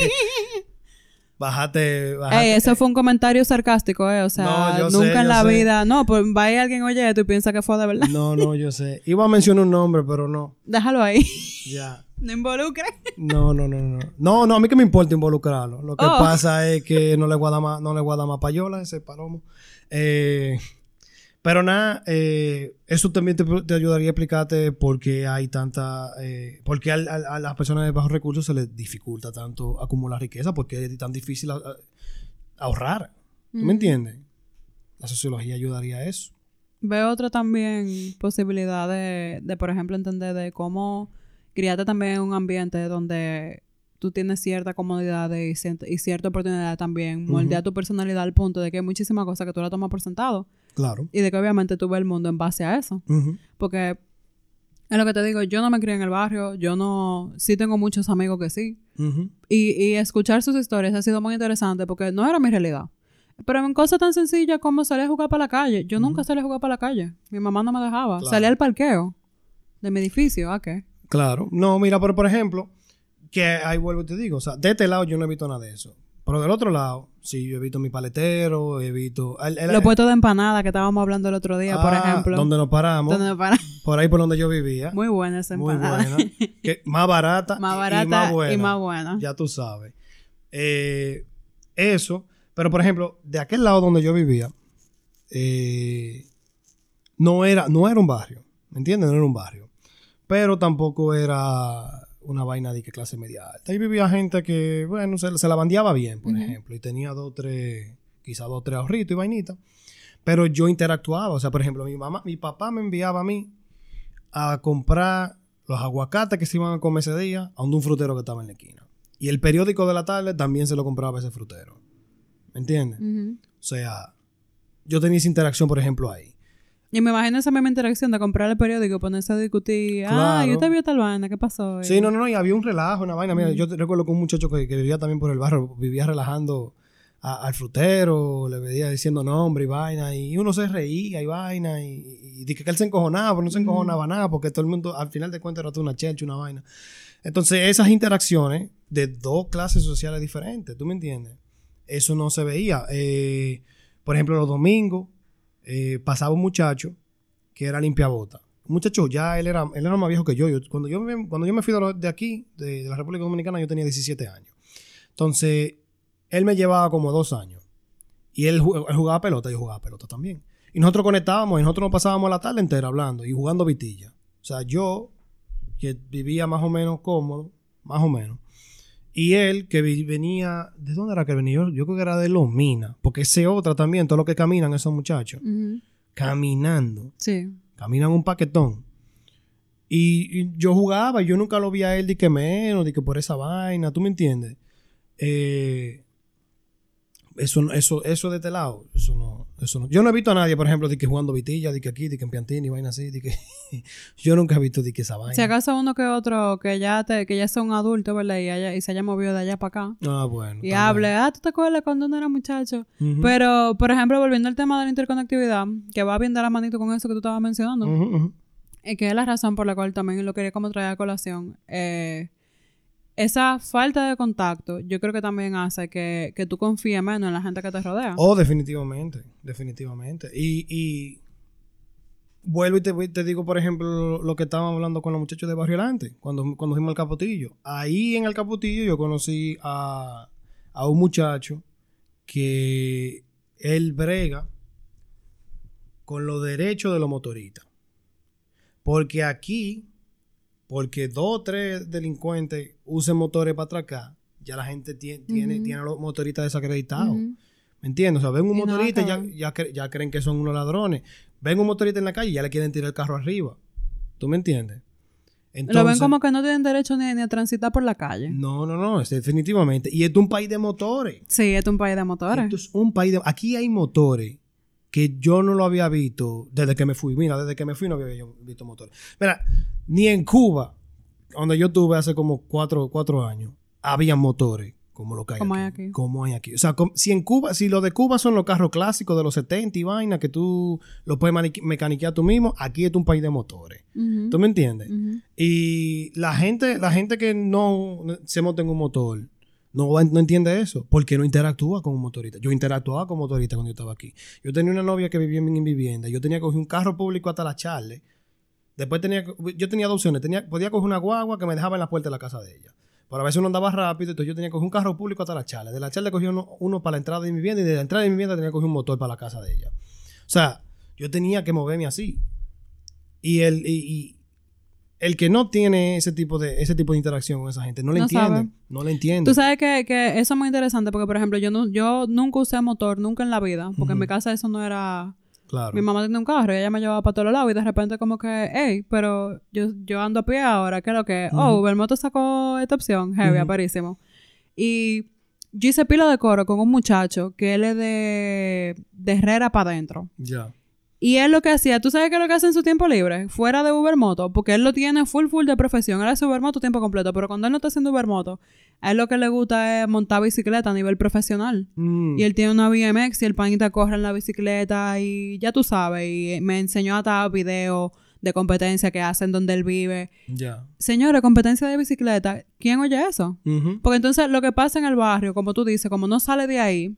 Bájate, bájate. Ey, eso fue un comentario sarcástico, ¿eh? O sea, No, yo sé, nunca en yo la sé. vida... No, pues va a alguien oye esto y piensa que fue de verdad. No, no, yo sé. Iba a mencionar un nombre, pero no. Déjalo ahí. Ya. no involucre. No, no, no, no. No, no, a mí que me importa involucrarlo. Lo que Oh. pasa es que no le guarda más, no le guarda más payola ese palomo. Eh, pero nada, eh, eso también te, te ayudaría a explicarte por qué hay tanta, eh, por qué a, las personas de bajos recursos se les dificulta tanto acumular riqueza, porque es tan difícil a- a- ahorrar. ¿Tú Mm. me entiendes? La sociología ayudaría a eso. Veo otra también posibilidad de, de, por ejemplo, entender de cómo criarte también en un ambiente donde tú tienes cierta comodidad y, y cierta oportunidad también, moldear tu personalidad al punto de que hay muchísimas cosas que tú la tomas por sentado Claro. y de que obviamente tú ves el mundo en base a eso. Porque es lo que te digo, yo no me crié en el barrio, yo no, sí tengo muchos amigos que sí. Y, y escuchar sus historias ha sido muy interesante porque no era mi realidad. Pero en cosas tan sencillas como salir a jugar para la calle. Yo nunca salí a jugar para la calle. Mi mamá no me dejaba. Claro. Salí al parqueo de mi edificio. ¿A qué? Claro. No, mira, pero por ejemplo, que ahí vuelvo y te digo, o sea, de este lado yo no he visto nada de eso. Pero del otro lado, sí, yo he visto mi paletero, he visto... el- el- Los puestos de empanada que estábamos hablando el otro día, por Ah, ejemplo. Donde nos paramos, Donde por ahí por donde yo vivía. Muy buena esa Muy empanada. buena. que, más barata, Más y- barata y más buena. y más buena. Ya tú sabes. Eh, eso. Pero, por ejemplo, de aquel lado donde yo vivía, eh, no, era, no era un barrio. ¿Me entiendes? No era un barrio. Pero tampoco era una vaina de que clase media alta. Ahí vivía gente que, bueno, se, se la bandeaba bien, por ejemplo. Y tenía dos, tres, quizás dos, tres ahorritos y vainitas. Pero yo interactuaba. O sea, por ejemplo, mi mamá, mi papá me enviaba a mí a comprar los aguacates que se iban a comer ese día a un frutero que estaba en la esquina. Y el periódico de la tarde también se lo compraba a ese frutero. ¿Me entiendes? O sea, yo tenía esa interacción, por ejemplo, ahí. Y me imagino esa misma interacción de comprar el periódico, ponerse a discutir. Ah, Claro. yo te vi tal vaina, ¿qué pasó? Sí, no, no, no, y había un relajo, una vaina. Mira, Ujú. yo recuerdo que un muchacho que, que vivía también por el barrio vivía relajando a- al frutero, le veía diciendo nombre y vaina, y uno se reía y vaina, y, dije que él se encojonaba, pero no se Ujú. encojonaba nada, porque todo el mundo, al final de cuentas, era toda una chelcha, una vaina. Entonces, esas interacciones de dos clases sociales diferentes, ¿tú me entiendes? Eso no se veía. Eh, por ejemplo, los domingos eh, pasaba un muchacho que era limpiabota. muchacho, ya él era, él era más viejo que yo. Yo- cuando, yo me, cuando yo me fui de, aquí, de, la República Dominicana, yo tenía 17 años. Entonces, él me llevaba como dos años. Y él, él jugaba pelota, yo jugaba pelota también. Y nosotros conectábamos y nosotros nos pasábamos la tarde entera hablando y jugando vitilla. O sea, yo, que vivía más o menos cómodo, más o menos. Y él, que venía, ¿de dónde era que venía? Yo, yo creo que era de Los Minas, porque ese otra también, todo lo que caminan esos muchachos, caminando, Sí. caminan un paquetón. Y, y yo jugaba, yo nunca lo vi a él de que menos, de que por esa vaina, ¿tú me entiendes? Eh, eso, eso, eso de este lado, eso no, eso no. Yo no he visto a nadie, por ejemplo, de que jugando vitilla, de que aquí, de que en Piantini, vaina así, de que yo nunca he visto de que esa vaina. Si acaso uno que otro que ya te, que ya sea un adulto, ¿verdad? Y, haya- y se haya movido de allá para acá. Ah, bueno. Y también. hable, ah, ¿tú te acuerdas cuando uno era muchacho? Pero, por ejemplo, volviendo al tema de la interconectividad, que va bien de la manito con eso que tú estabas mencionando, y que es la razón por la cual también lo quería como traer a colación. eh, esa falta de contacto, yo creo que también hace que, que tú confíes menos en la gente que te rodea. Oh, definitivamente, definitivamente. Y, y vuelvo y te, te digo, por ejemplo, lo que estábamos hablando con los muchachos de Barrio Alante, cuando, cuando fuimos al Capotillo. Ahí en el Capotillo yo conocí a, a un muchacho que él brega con los derechos de los motoristas. Porque aquí, porque dos o tres delincuentes usen motores para atracar, ya la gente tie- tiene, Ujú. tiene a los motoristas desacreditados. ¿Me entiendes? O sea, ven un Y motorista y ya, ya, cre- ya creen que son unos ladrones. Ven un motorista en la calle y ya le quieren tirar el carro arriba. ¿Tú me entiendes? lo ven Entonces- como que no tienen derecho ni, ni a transitar por la calle. No, no, no, es definitivamente. Y esto es un país de motores. Sí, es un país de motores. Esto es un país de... Aquí hay motores que yo no lo había visto desde que me fui. Mira, desde que me fui no había visto motores. Mira, ni en Cuba, donde yo estuve hace como cuatro, cuatro años, había motores como lo que hay Como aquí. hay aquí. Como hay aquí. O sea, si en Cuba, si lo de Cuba son los carros clásicos de los 70 y vaina, que tú lo puedes mecaniquear tú mismo, aquí es un país de motores. ¿Tú me entiendes? Y la gente, la gente que no se monta en un motor, no, no entiende eso, porque no interactúa con un motorista. Yo interactuaba con motoristas cuando yo estaba aquí. Yo tenía una novia que vivía en mi vivienda. Yo tenía que coger un carro público hasta la Charle. Después tenía, yo tenía dos opciones. Tenía, podía coger una guagua que me dejaba en la puerta de la casa de ella. Pero a veces uno andaba rápido, entonces yo tenía que coger un carro público hasta la Charle. De la Charle cogía uno, uno para la entrada de mi vivienda y de la entrada de mi vivienda tenía que coger un motor para la casa de ella. O sea, yo tenía que moverme así. Y el, y, y el que no tiene ese tipo de, ese tipo de interacción con esa gente, no le No entiende. sabe. No le entiende. Tú sabes que, que eso es muy interesante porque, por ejemplo, yo, no, yo nunca usé motor, nunca en la vida, porque en mi casa eso no era... Claro. Mi mamá tenía un carro y ella me llevaba para todos lados y de repente como que, hey, pero yo, yo ando a pie ahora, ¿qué es lo que? Oh, Ubermoto sacó esta opción, heavy, aparísimo. Y yo hice pila de coro con un muchacho que él es de, de Herrera para adentro. Ya. Y él lo que hacía, ¿tú sabes qué es lo que hace en su tiempo libre? Fuera de Ubermoto, porque él lo tiene full full de profesión. Él hace Ubermoto tiempo completo, pero cuando él no está haciendo Ubermoto, a él lo que le gusta es montar bicicleta a nivel profesional. Mm. Y él tiene una BMX y el panita corre en la bicicleta y ya tú sabes, y me enseñó hasta videos de competencia que hacen donde él vive. Ya. Señores, competencia de bicicleta, ¿quién oye eso? Porque entonces lo que pasa en el barrio, como tú dices, como no sale de ahí,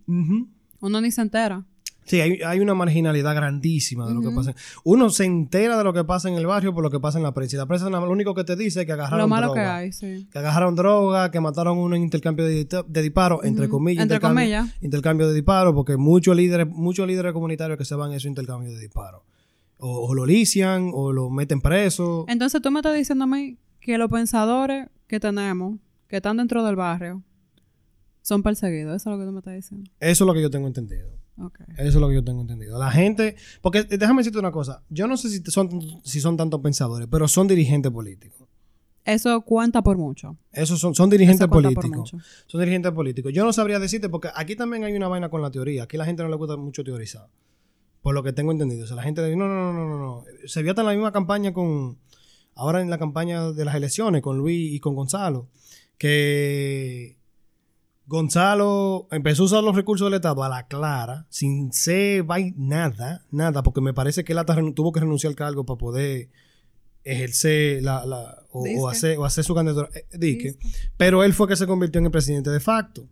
uno ni se entera. Sí, hay, hay una marginalidad grandísima de lo que pasa. Uno se entera de lo que pasa en el barrio por lo que pasa en la prensa. Y la prensa lo único que te dice es que agarraron Lo malo droga. que hay, sí. Que agarraron droga, que mataron uno en intercambio de, de disparos, entre comillas. Entre intercambio, comillas. Intercambio de disparos, porque muchos líderes, muchos líderes comunitarios que se van a esos intercambios de disparos. O, o lo lician, o lo meten preso. Entonces tú me estás diciendo a mí que los pensadores que tenemos, que están dentro del barrio, son perseguidos. Eso es lo que tú me estás diciendo. Eso es lo que yo tengo entendido. Eso es lo que yo tengo entendido. La gente, porque eh, déjame decirte una cosa, yo no sé si son, si son tantos pensadores, pero son dirigentes políticos. Eso cuenta por mucho. Esos son, son dirigentes Eso políticos. Son dirigentes políticos. Yo no sabría decirte porque aquí también hay una vaina con la teoría. Aquí la gente no le gusta mucho teorizar. Por lo que tengo entendido. O sea, la gente dice, no, no, no, no, no. Se vio en la misma campaña con, ahora en la campaña de las elecciones, con Luis y con Gonzalo, que Gonzalo empezó a usar los recursos del Estado a la clara, sin ser vai- nada, nada, porque me parece que él hasta tuvo que renunciar al cargo para poder ejercer la, la- o, hacer, o hacer su candidatura. Eh, disque. Disque. Pero él fue que se convirtió en el presidente de facto.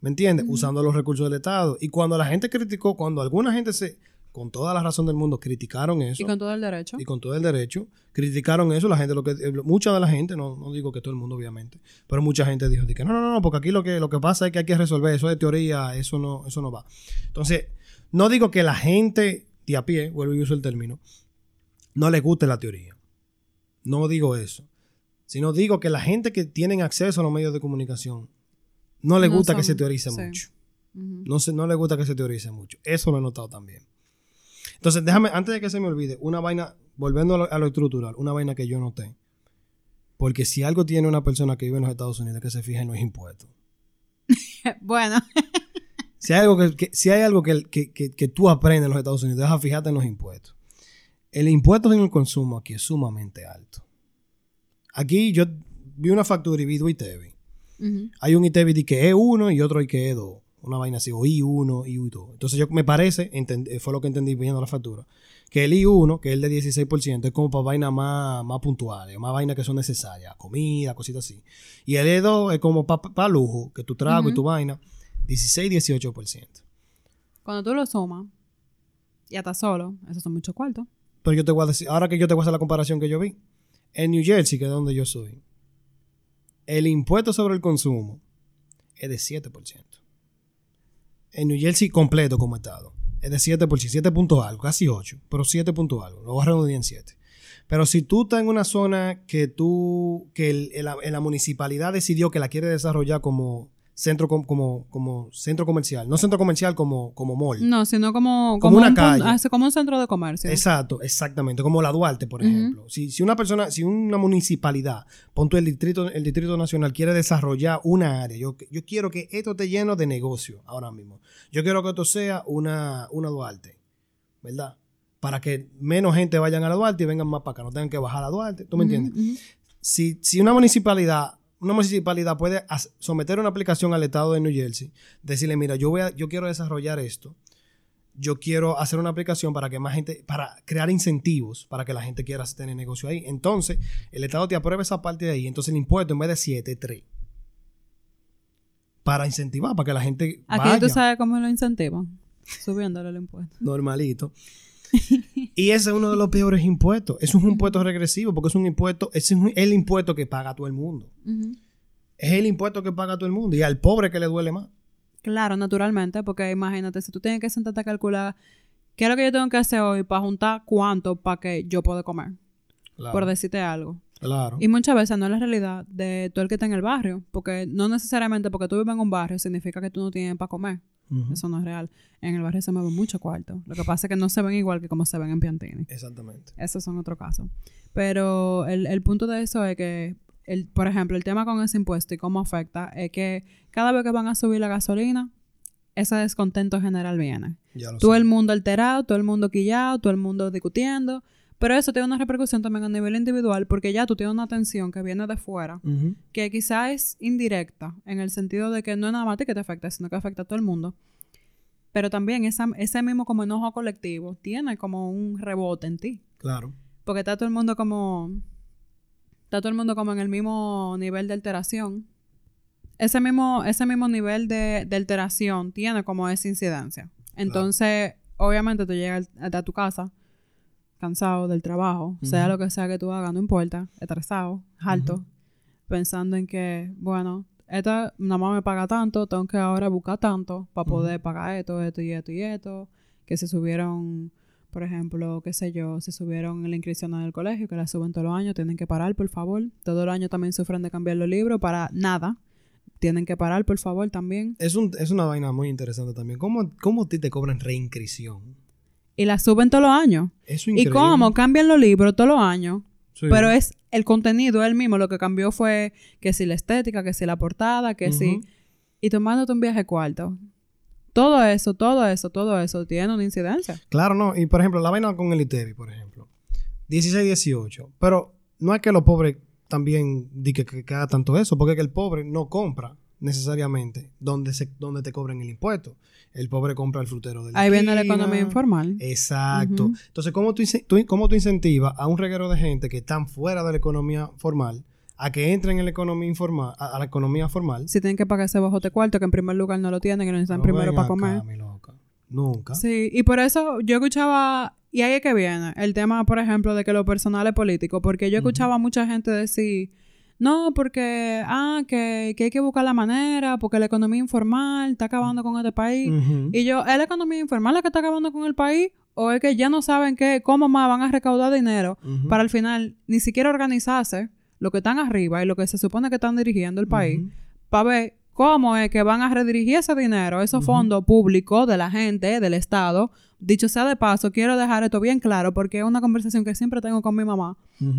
¿Me entiendes? Usando los recursos del Estado. Y cuando la gente criticó, cuando alguna gente se con toda la razón del mundo, criticaron eso. Y con todo el derecho. Y con todo el derecho. Criticaron eso. La gente, lo que, eh, mucha de la gente, no, no digo que todo el mundo, obviamente, pero mucha gente dijo que no, no, no, porque aquí lo que, lo que pasa es que hay que resolver eso de teoría, eso no, eso no va. Entonces, no digo que la gente de a pie, vuelvo y uso el término, no le guste la teoría. No digo eso. Sino digo que la gente que tienen acceso a los medios de comunicación no le gusta que se teorice mucho. no, se, no le gusta que se teorice mucho. Eso lo he notado también. Entonces, déjame, antes de que se me olvide, una vaina, volviendo a lo, estructural, una vaina que yo noté. Porque si algo tiene una persona que vive en los Estados Unidos que se fija en los impuestos. bueno. si hay algo, que, si hay algo que, que, tú aprendes en los Estados Unidos, deja fijarte en los impuestos. El impuesto en el consumo aquí es sumamente alto. Aquí yo vi una factura y vi dos ITEVI. Hay un ITEVI que es uno y otro que es dos una vaina así, o I1, I2. Entonces yo me parece, fue lo que entendí viendo la factura, que el I1, que es el de 16%, es como para vainas más, más puntuales, más vainas que son necesarias, comida, cositas así. Y el E2 es como para lujo, que tu trago y tu vaina, 16, 18%. Cuando tú lo sumas, y hasta solo, esos son muchos cuartos. Pero yo te voy a decir, ahora que yo te voy a hacer la comparación que yo vi, en New Jersey, que es donde yo soy, el impuesto sobre el consumo es de 7% en New Jersey completo como estado. Es de 7 por 7 puntos algo, casi 8, pero 7 puntos algo. Lo voy a redondear en 7. Pero si tú estás en una zona que tú, que la municipalidad decidió que la quiere desarrollar como centro como, como centro comercial. No centro comercial como, como mall. No, sino como, como, una un, calle. Ah, como un centro de comercio. Exacto, exactamente. Como la Duarte, por ejemplo. Si, si, una persona, si una municipalidad, punto el distrito, el distrito nacional quiere desarrollar una área, yo, yo quiero que esto esté lleno de negocio ahora mismo. Yo quiero que esto sea una, una Duarte, ¿verdad? Para que menos gente vayan a la Duarte y vengan más para acá, no tengan que bajar a la Duarte. ¿Tú me entiendes? si, si una municipalidad una municipalidad puede someter una aplicación al estado de New Jersey, decirle, mira, yo voy a, yo quiero desarrollar esto, yo quiero hacer una aplicación para que más gente, para crear incentivos para que la gente quiera tener negocio ahí. Entonces, el Estado te aprueba esa parte de ahí, entonces el impuesto en vez de 7, 3. Para incentivar, para que la gente. Aquí tú sabes cómo lo incentivan, subiéndole el impuesto. Normalito. y ese es uno de los peores impuestos. Es un impuesto regresivo porque es un impuesto, es el impuesto que paga todo el mundo. Es el impuesto que paga todo el mundo y al pobre que le duele más. Claro, naturalmente, porque imagínate, si tú tienes que sentarte a calcular qué es lo que yo tengo que hacer hoy para juntar cuánto para que yo pueda comer. Por decirte algo. Claro. Y muchas veces no es la realidad de todo el que está en el barrio, porque no necesariamente porque tú vives en un barrio significa que tú no tienes para comer. Eso no es real. En el barrio se mueve mucho cuarto. Lo que pasa es que no se ven igual que como se ven en Piantini. Exactamente. Esos son otro caso. Pero el, el punto de eso es que, el, por ejemplo, el tema con ese impuesto y cómo afecta es que cada vez que van a subir la gasolina, ese descontento general viene. todo el mundo alterado, todo el mundo quillado, todo el mundo discutiendo. Pero eso tiene una repercusión también a nivel individual porque ya tú tienes una tensión que viene de fuera, que quizá es indirecta, en el sentido de que no es nada más que te afecta, sino que afecta a todo el mundo. Pero también ese mismo como enojo colectivo tiene como un rebote en ti. Claro. Porque está todo el mundo como... Está todo el mundo como en el mismo nivel de alteración. Ese mismo, ese mismo nivel de, alteración tiene como esa incidencia. Entonces, obviamente tú llegas a tu casa cansado del trabajo, sea lo que sea que tú hagas, no importa, estresado, alto, pensando en que, bueno, esta nada más me paga tanto, tengo que ahora buscar tanto para poder pagar esto, esto y esto y esto, que se subieron, por ejemplo, qué sé yo, se subieron la inscripción en el colegio, que la suben todos los años, tienen que parar, por favor. Todos los años también sufren de cambiar los libros para nada. Tienen que parar, por favor, también. Es, un, es una vaina muy interesante también. ¿Cómo, cómo te cobran reinscripción? Y la suben todos los años. Eso ¿Y cómo? Cambian los libros todos los años. Pero es el contenido, el mismo. Lo que cambió fue que si la estética, que si la portada, que si... Y tomándote un viaje cuarto. Todo eso, todo eso, todo eso tiene una incidencia. Claro, no. Y por ejemplo, la vaina con el ITEVI, por ejemplo. 16, 18. Pero no es que los pobres también digan que, que haga tanto eso, porque es que el pobre no compra necesariamente donde, se, donde te cobren el impuesto. El pobre compra el frutero del Ahí viene la economía informal. Exacto. Entonces, ¿cómo tú, ¿cómo tú incentivas a un reguero de gente que están fuera de la economía formal a que entren en la economía informal, a, la economía formal? Si tienen que pagar ese bajo de cuarto, que en primer lugar no lo tienen, que no necesitan primero para comer. Nunca. Sí, y por eso yo escuchaba, y ahí es que viene, el tema, por ejemplo, de que lo personal es político, porque yo escuchaba a mucha gente decir, no, porque, ah, que, que hay que buscar la manera, porque la economía informal está acabando con este país. Y yo, ¿es la economía informal la que está acabando con el país? ¿O es que ya no saben qué, cómo más van a recaudar dinero para al final ni siquiera organizarse lo que están arriba y lo que se supone que están dirigiendo el país para ver cómo es que van a redirigir ese dinero, esos fondos públicos de la gente, del Estado. Dicho sea de paso, quiero dejar esto bien claro porque es una conversación que siempre tengo con mi mamá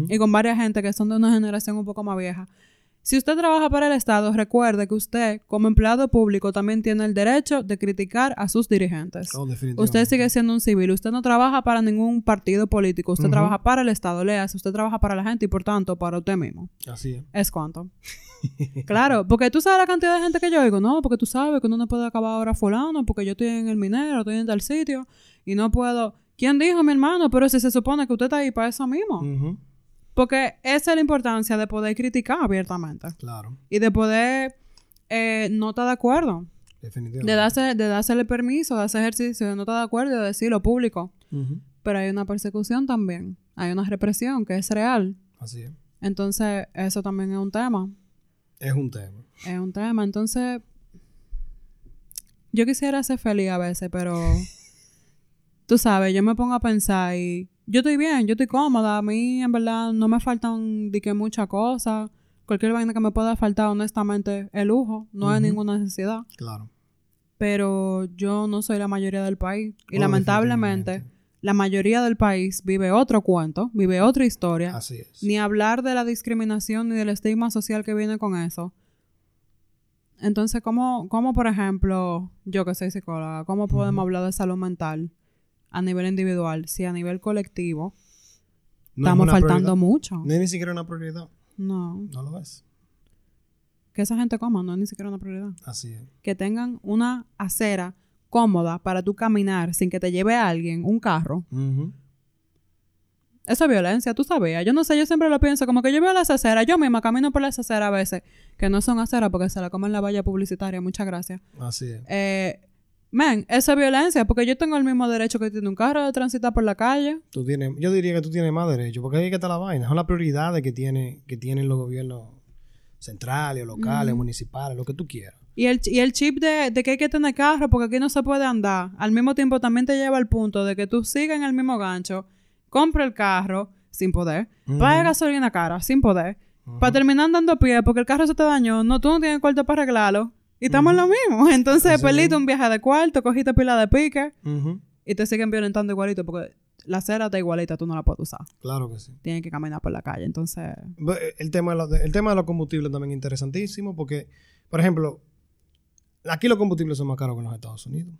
y con varias gente que son de una generación un poco más vieja. Si usted trabaja para el Estado, recuerde que usted, como empleado público, también tiene el derecho de criticar a sus dirigentes. Oh. Usted sigue siendo un civil. Usted no trabaja para ningún partido político. Usted trabaja para el Estado. Leas, usted trabaja para la gente y por tanto para usted mismo. Así es. Es cuanto. claro, porque tú sabes la cantidad de gente que yo oigo, ¿no? Porque tú sabes que uno no puede acabar ahora fulano, porque yo estoy en el minero, estoy en tal sitio y no puedo. ¿Quién dijo, mi hermano? Pero si se supone que usted está ahí para eso mismo. Porque esa es la importancia de poder criticar abiertamente Claro. y de poder eh, no estar de acuerdo. Definitivamente. De darse, de dársele permiso de hacer ejercicio, de no estar de acuerdo y de decirlo público. Pero hay una persecución también. Hay una represión que es real. Así es. Entonces, eso también es un tema. Es un tema. Es un tema. Entonces, yo quisiera ser feliz a veces, pero tú sabes, yo me pongo a pensar y yo estoy bien, yo estoy cómoda. A mí, en verdad, no me faltan de que muchas cosas. Cualquier vaina que me pueda faltar, honestamente, es lujo. No hay ninguna necesidad. Claro. Pero yo no soy la mayoría del país. Y Oh, lamentablemente, la mayoría del país vive otro cuento, vive otra historia. Así es. Ni hablar de la discriminación ni del estigma social que viene con eso. Entonces, ¿cómo, cómo por ejemplo, yo que soy psicóloga, cómo podemos hablar de salud mental a nivel individual si a nivel colectivo No es estamos faltando prioridad. mucho? No es ni siquiera una prioridad. No. No lo ves. Que esa gente coma no es ni siquiera una prioridad. Así es. Que tengan una acera cómoda para tú caminar sin que te lleve alguien, un carro. Ujú. Eso es violencia, tú sabías. Yo no sé, yo siempre lo pienso, como que yo veo las aceras, yo misma camino por las aceras a veces, que no son aceras porque se la comen la valla publicitaria, muchas gracias. Así es. Eh, man, eso es violencia, porque yo tengo el mismo derecho que tiene un carro de transitar por la calle. Tú tienes, yo diría que tú tienes más derecho, porque ahí que está la vaina. Son las prioridades que, tiene, que tienen los gobiernos centrales, locales, municipales, lo que tú quieras. Y el, y el chip de, de que hay que tener carro porque aquí no se puede andar, al mismo tiempo también te lleva al punto de que tú sigas en el mismo gancho, compra el carro sin poder, Ujú. paga gasolina cara sin poder, para terminar andando a pie porque el carro se te dañó, no, tú no tienes cuarto para arreglarlo. Y estamos en lo mismo. Entonces, Así perdiste mismo. un viaje de cuarto, cogiste pila de pique Ujú. y te siguen violentando igualito porque la acera está igualita, tú no la puedes usar. Claro que sí. Tienes que caminar por la calle. Entonces, Bu- El tema, de los, el tema de los combustibles también es interesantísimo porque, por ejemplo, aquí los combustibles son más caros que en los Estados Unidos.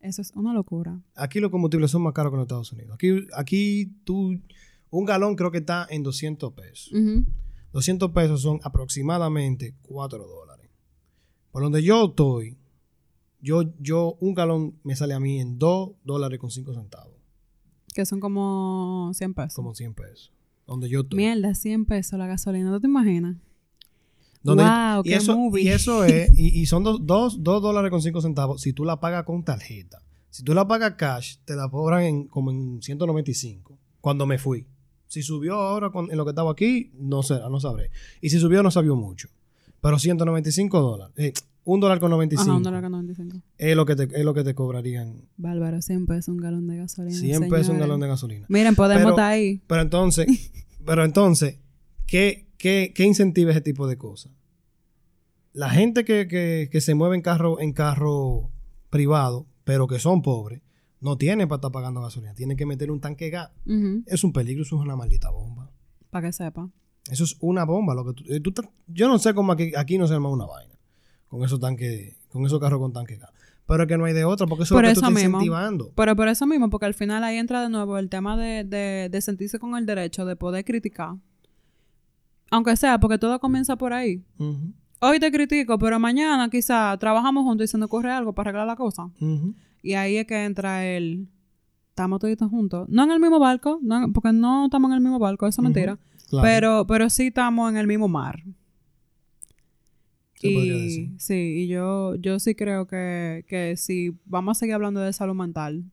eso es una locura. Aquí los combustibles son más caros que en los Estados Unidos. Aquí, aquí tú, un galón creo que está en 200 pesos. Ujú. 200 pesos son aproximadamente 4 dólares. Por donde yo estoy, yo, yo, un galón me sale a mí en 2 dólares con 5 centavos. Que son como 100 pesos. Como 100 pesos. Donde yo estoy. Mierda, 100 pesos la gasolina, ¿no te imaginas? Donde- Wow, y, qué eso, movie. y eso es, y, y son 2 dos, dos dólares con 5 centavos si tú la pagas con tarjeta. Si tú la pagas cash, te la cobran en, como en 195. Cuando me fui. Si subió ahora con- en lo que estaba aquí, no sé, no sabré. Y si subió, no sabió mucho. Pero 195 dólares. Eh, un dólar con 95. Ajá, un dólar con 95. es, lo que te, es lo que te cobrarían. Bárbaro, 100 pesos un galón de gasolina. 100 pesos un señores. galón de gasolina. Miren, podemos Pero- estar ahí. Pero entonces, pero entonces, ¿qué, qué, qué incentiva ese tipo de cosas? La gente que, que, que se mueve en carro, en carro privado, pero que son pobres, no tiene para estar pagando gasolina. Tienen que meter un tanque de gas. Es un peligro, eso es una maldita bomba. Para que sepa. Eso es una bomba. Lo que tú, eh, tú estás- yo no sé cómo aquí, aquí no se arma una vaina con esos tanques, con esos carros con tanque gas. Pero es que no hay de otra, porque eso Por es lo que tú estás mismo. incentivando. Pero por eso mismo, porque al final ahí entra de nuevo el tema de, de, de sentirse con el derecho de poder criticar. Aunque sea, porque todo comienza por ahí. Hoy te critico, pero mañana quizá trabajamos juntos y se nos ocurre algo para arreglar la cosa. Y ahí es que entra el... Estamos todos juntos. No en el mismo barco, no- porque no estamos en el mismo barco, eso es mentira. Claro. Pero, pero sí estamos en el mismo mar. Se Y decir. sí, y yo, yo sí creo que, que si vamos a seguir hablando de salud mental,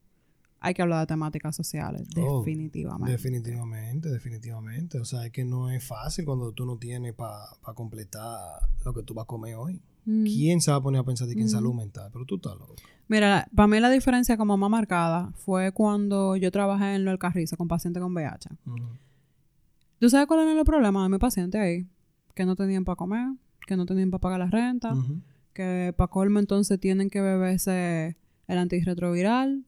hay que hablar de temáticas sociales, Oh, definitivamente. Definitivamente, definitivamente. O sea, es que no es fácil cuando tú no tienes para completar lo que tú vas a comer hoy. Mm. ¿Quién se va a poner a pensar de que en Mm. salud mental? Pero tú estás loco. Mira, para mí la diferencia como más marcada fue cuando yo trabajé en lo del Carrizo con pacientes con VIH. ¿Tú sabes cuál era el problema de mi paciente ahí? Que no tenían para comer, que no tenían para pagar la renta, que para colmo entonces tienen que beberse el antirretroviral,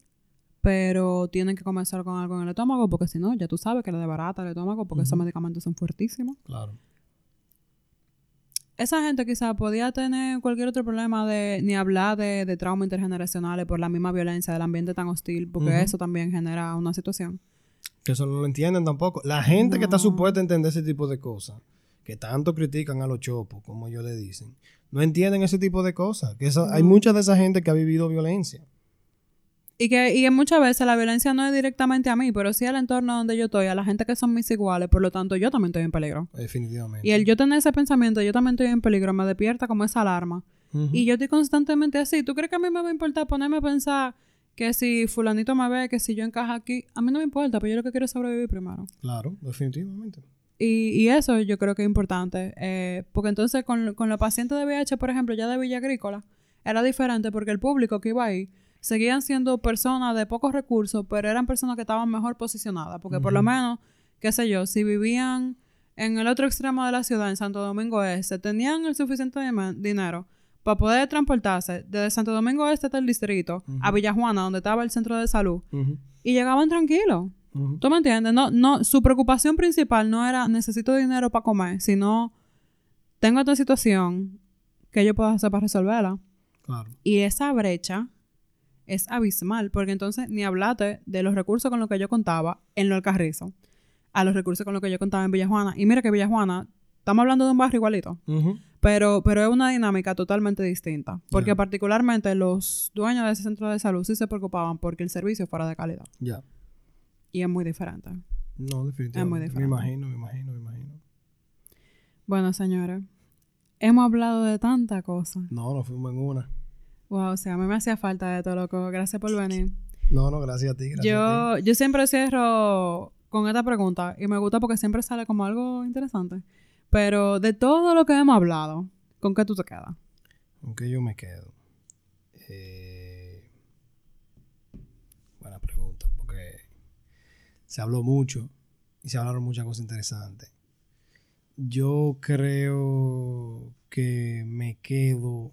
pero tienen que comenzar con algo en el estómago porque si no, ya tú sabes que le desbarata el estómago porque esos medicamentos son fuertísimos. Claro. Esa gente quizá podía tener cualquier otro problema de ni hablar de, de traumas intergeneracionales por la misma violencia del ambiente tan hostil, porque eso también genera una situación. Que eso no lo entienden tampoco. La gente que está supuesta a entender ese tipo de cosas, que tanto critican a los chopos, como ellos le dicen, no entienden ese tipo de cosas. Que eso- Hay mucha de esa gente que ha vivido violencia. Y que, y que muchas veces la violencia no es directamente a mí, pero sí al entorno donde yo estoy, a la gente que son mis iguales, por lo tanto yo también estoy en peligro. Definitivamente. Y el yo tener ese pensamiento, yo también estoy en peligro, me despierta como esa alarma. Y yo estoy constantemente así. ¿Tú crees que a mí me va a importar ponerme a pensar que si fulanito me ve, que si yo encajo aquí? A mí no me importa, pero yo lo que quiero es sobrevivir primero. Claro, definitivamente. Y, y eso yo creo que es importante. eh, porque entonces con, con los pacientes de VIH, por ejemplo, ya de Villa Agrícola, era diferente porque el público que iba ahí seguían siendo personas de pocos recursos, pero eran personas que estaban mejor posicionadas. Porque por lo menos, qué sé yo, si vivían en el otro extremo de la ciudad, en Santo Domingo Este, tenían el suficiente dinero para poder transportarse desde Santo Domingo Este hasta el distrito, a Ujú. Villajuana, donde estaba el centro de salud, y llegaban tranquilos. ¿Tú me entiendes? No, no, su preocupación principal no era necesito dinero para comer, sino tengo esta situación que yo puedo hacer para resolverla. Claro. Y esa brecha es abismal, porque entonces ni hablate de los recursos con los que yo contaba en lo del Carrizo, a los recursos con los que yo contaba en Villajuana. Y mira que Villajuana, estamos hablando de un barrio igualito. Pero, pero es una dinámica totalmente distinta, porque particularmente los dueños de ese centro de salud sí se preocupaban porque el servicio fuera de calidad. Ya. Y es muy diferente. No, definitivamente. Me diferente. imagino, me imagino, me imagino. Bueno, señores, hemos hablado de tanta cosa. No, no fuimos en una. Wow, o sea, a mí me hacía falta de todo, loco. Gracias por venir. No, no, gracias a ti. Gracias a Yo, yo siempre cierro con esta pregunta y me gusta porque siempre sale como algo interesante. Pero de todo lo que hemos hablado, ¿con qué tú te quedas? ¿Con qué yo me quedo? Eh, buena pregunta, porque se habló mucho y se hablaron muchas cosas interesantes. Yo creo que me quedo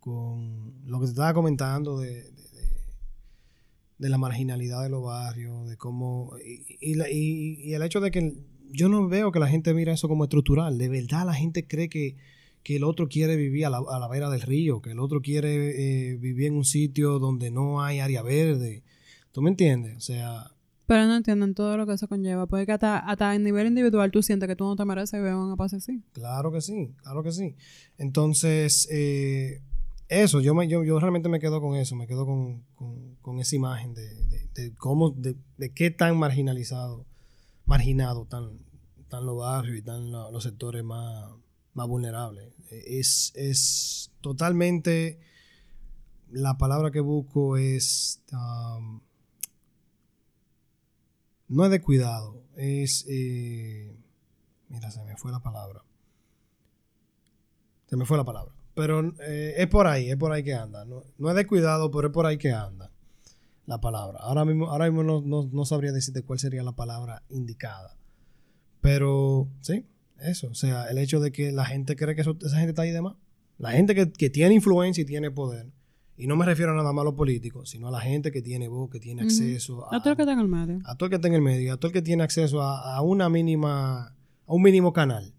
con lo que te estaba comentando de, de- la marginalidad de los barrios, de cómo... Y, y- y el hecho de que yo no veo que la gente mira eso como estructural. De verdad la gente cree que, que el otro quiere vivir a la, a la vera del río, que el otro quiere eh, vivir en un sitio donde no hay área verde. ¿Tú me entiendes? O sea, Pero no entienden todo lo que eso conlleva. Porque hasta, hasta en nivel individual tú sientes que tú no te mereces vivir una paz así. Claro que sí, claro que sí. Entonces, eh, eso, yo, me, yo, yo realmente me quedo con eso, me quedo con, con- con esa imagen de, de- de cómo, de, de qué tan marginalizado, marginado tan, tan los barrios y tan lo- los sectores más, más vulnerables. Es, es totalmente, la palabra que busco es, um, no es de cuidado, es, eh, mira, se me fue la palabra. Se me fue la palabra. Pero eh, es por ahí, es por ahí que anda. No, no es de cuidado, pero es por ahí que anda la palabra. Ahora mismo, ahora mismo no, no- no sabría decirte cuál sería la palabra indicada. Pero sí, eso. O sea, el hecho de que la gente cree que eso- esa gente está ahí de más. La gente que, que tiene influencia y tiene poder. Y no me refiero nada más a los políticos, sino a la gente que tiene voz, que tiene acceso A todo el que está en el medio. a todo el que está en el medio, a todo el que tiene acceso a, a una mínima, a un mínimo canal,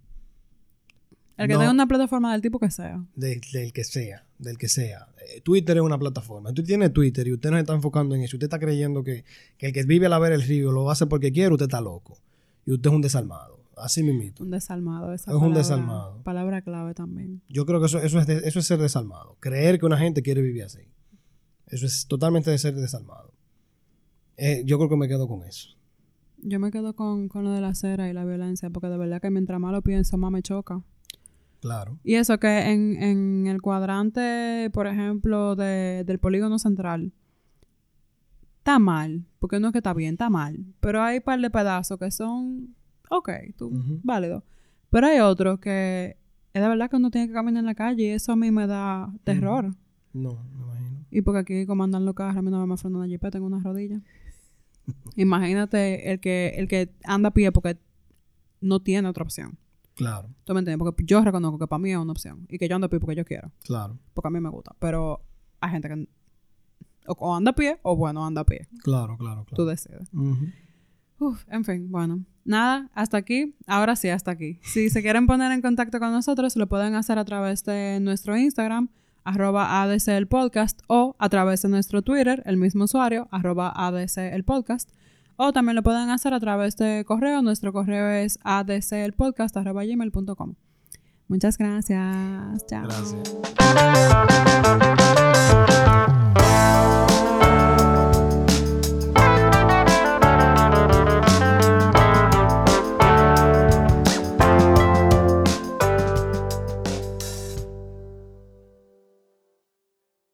El que No. tenga una plataforma del tipo que sea. de- del que sea, del que sea. Eh, Twitter es una plataforma. Usted tiene Twitter y usted no se está enfocando en eso. Usted está creyendo que, que el que vive a la vera del río lo hace porque quiere, usted está loco. Y usted es un desalmado. Así mismito. Un desalmado. Esa Es un desalmado. Palabra clave también. Yo creo que eso, eso, es de- eso es ser desalmado. Creer que una gente quiere vivir así. Eso es totalmente de ser desalmado. Eh, yo creo que me quedo con eso. Yo me quedo con, con lo de la cera y la violencia, porque de verdad que mientras más lo pienso, más me choca. Claro. Y eso que en, en el cuadrante, por ejemplo, de, del polígono central, está mal, porque no es que está bien, está mal. Pero hay un par de pedazos que son, ok, tú, válido. Pero hay otros que es de verdad que uno tiene que caminar en la calle y eso a mí me da terror. No, me imagino. Y porque aquí como andan los carros, a mí no me frena una jipeta en una rodilla. Imagínate el que, el que anda a pie porque no tiene otra opción. Claro, ¿Tú me entiendes? Porque yo reconozco que para mí es una opción. Y que yo ando a pie porque yo quiero. claro, Porque a mí me gusta. Pero hay gente que o, anda a pie o bueno, anda a pie. claro, claro, Tú claro. decides. Ujú. Uf, en fin, bueno. Nada, hasta aquí. Ahora sí, hasta aquí. Si se quieren poner en contacto con nosotros, lo pueden hacer a través de nuestro Instagram, arroba ADC el podcast, o a través de nuestro Twitter, el mismo usuario, arroba ADC el podcast. O también lo pueden hacer a través de correo. Nuestro correo es gmail.com. Muchas gracias. Chao. Gracias.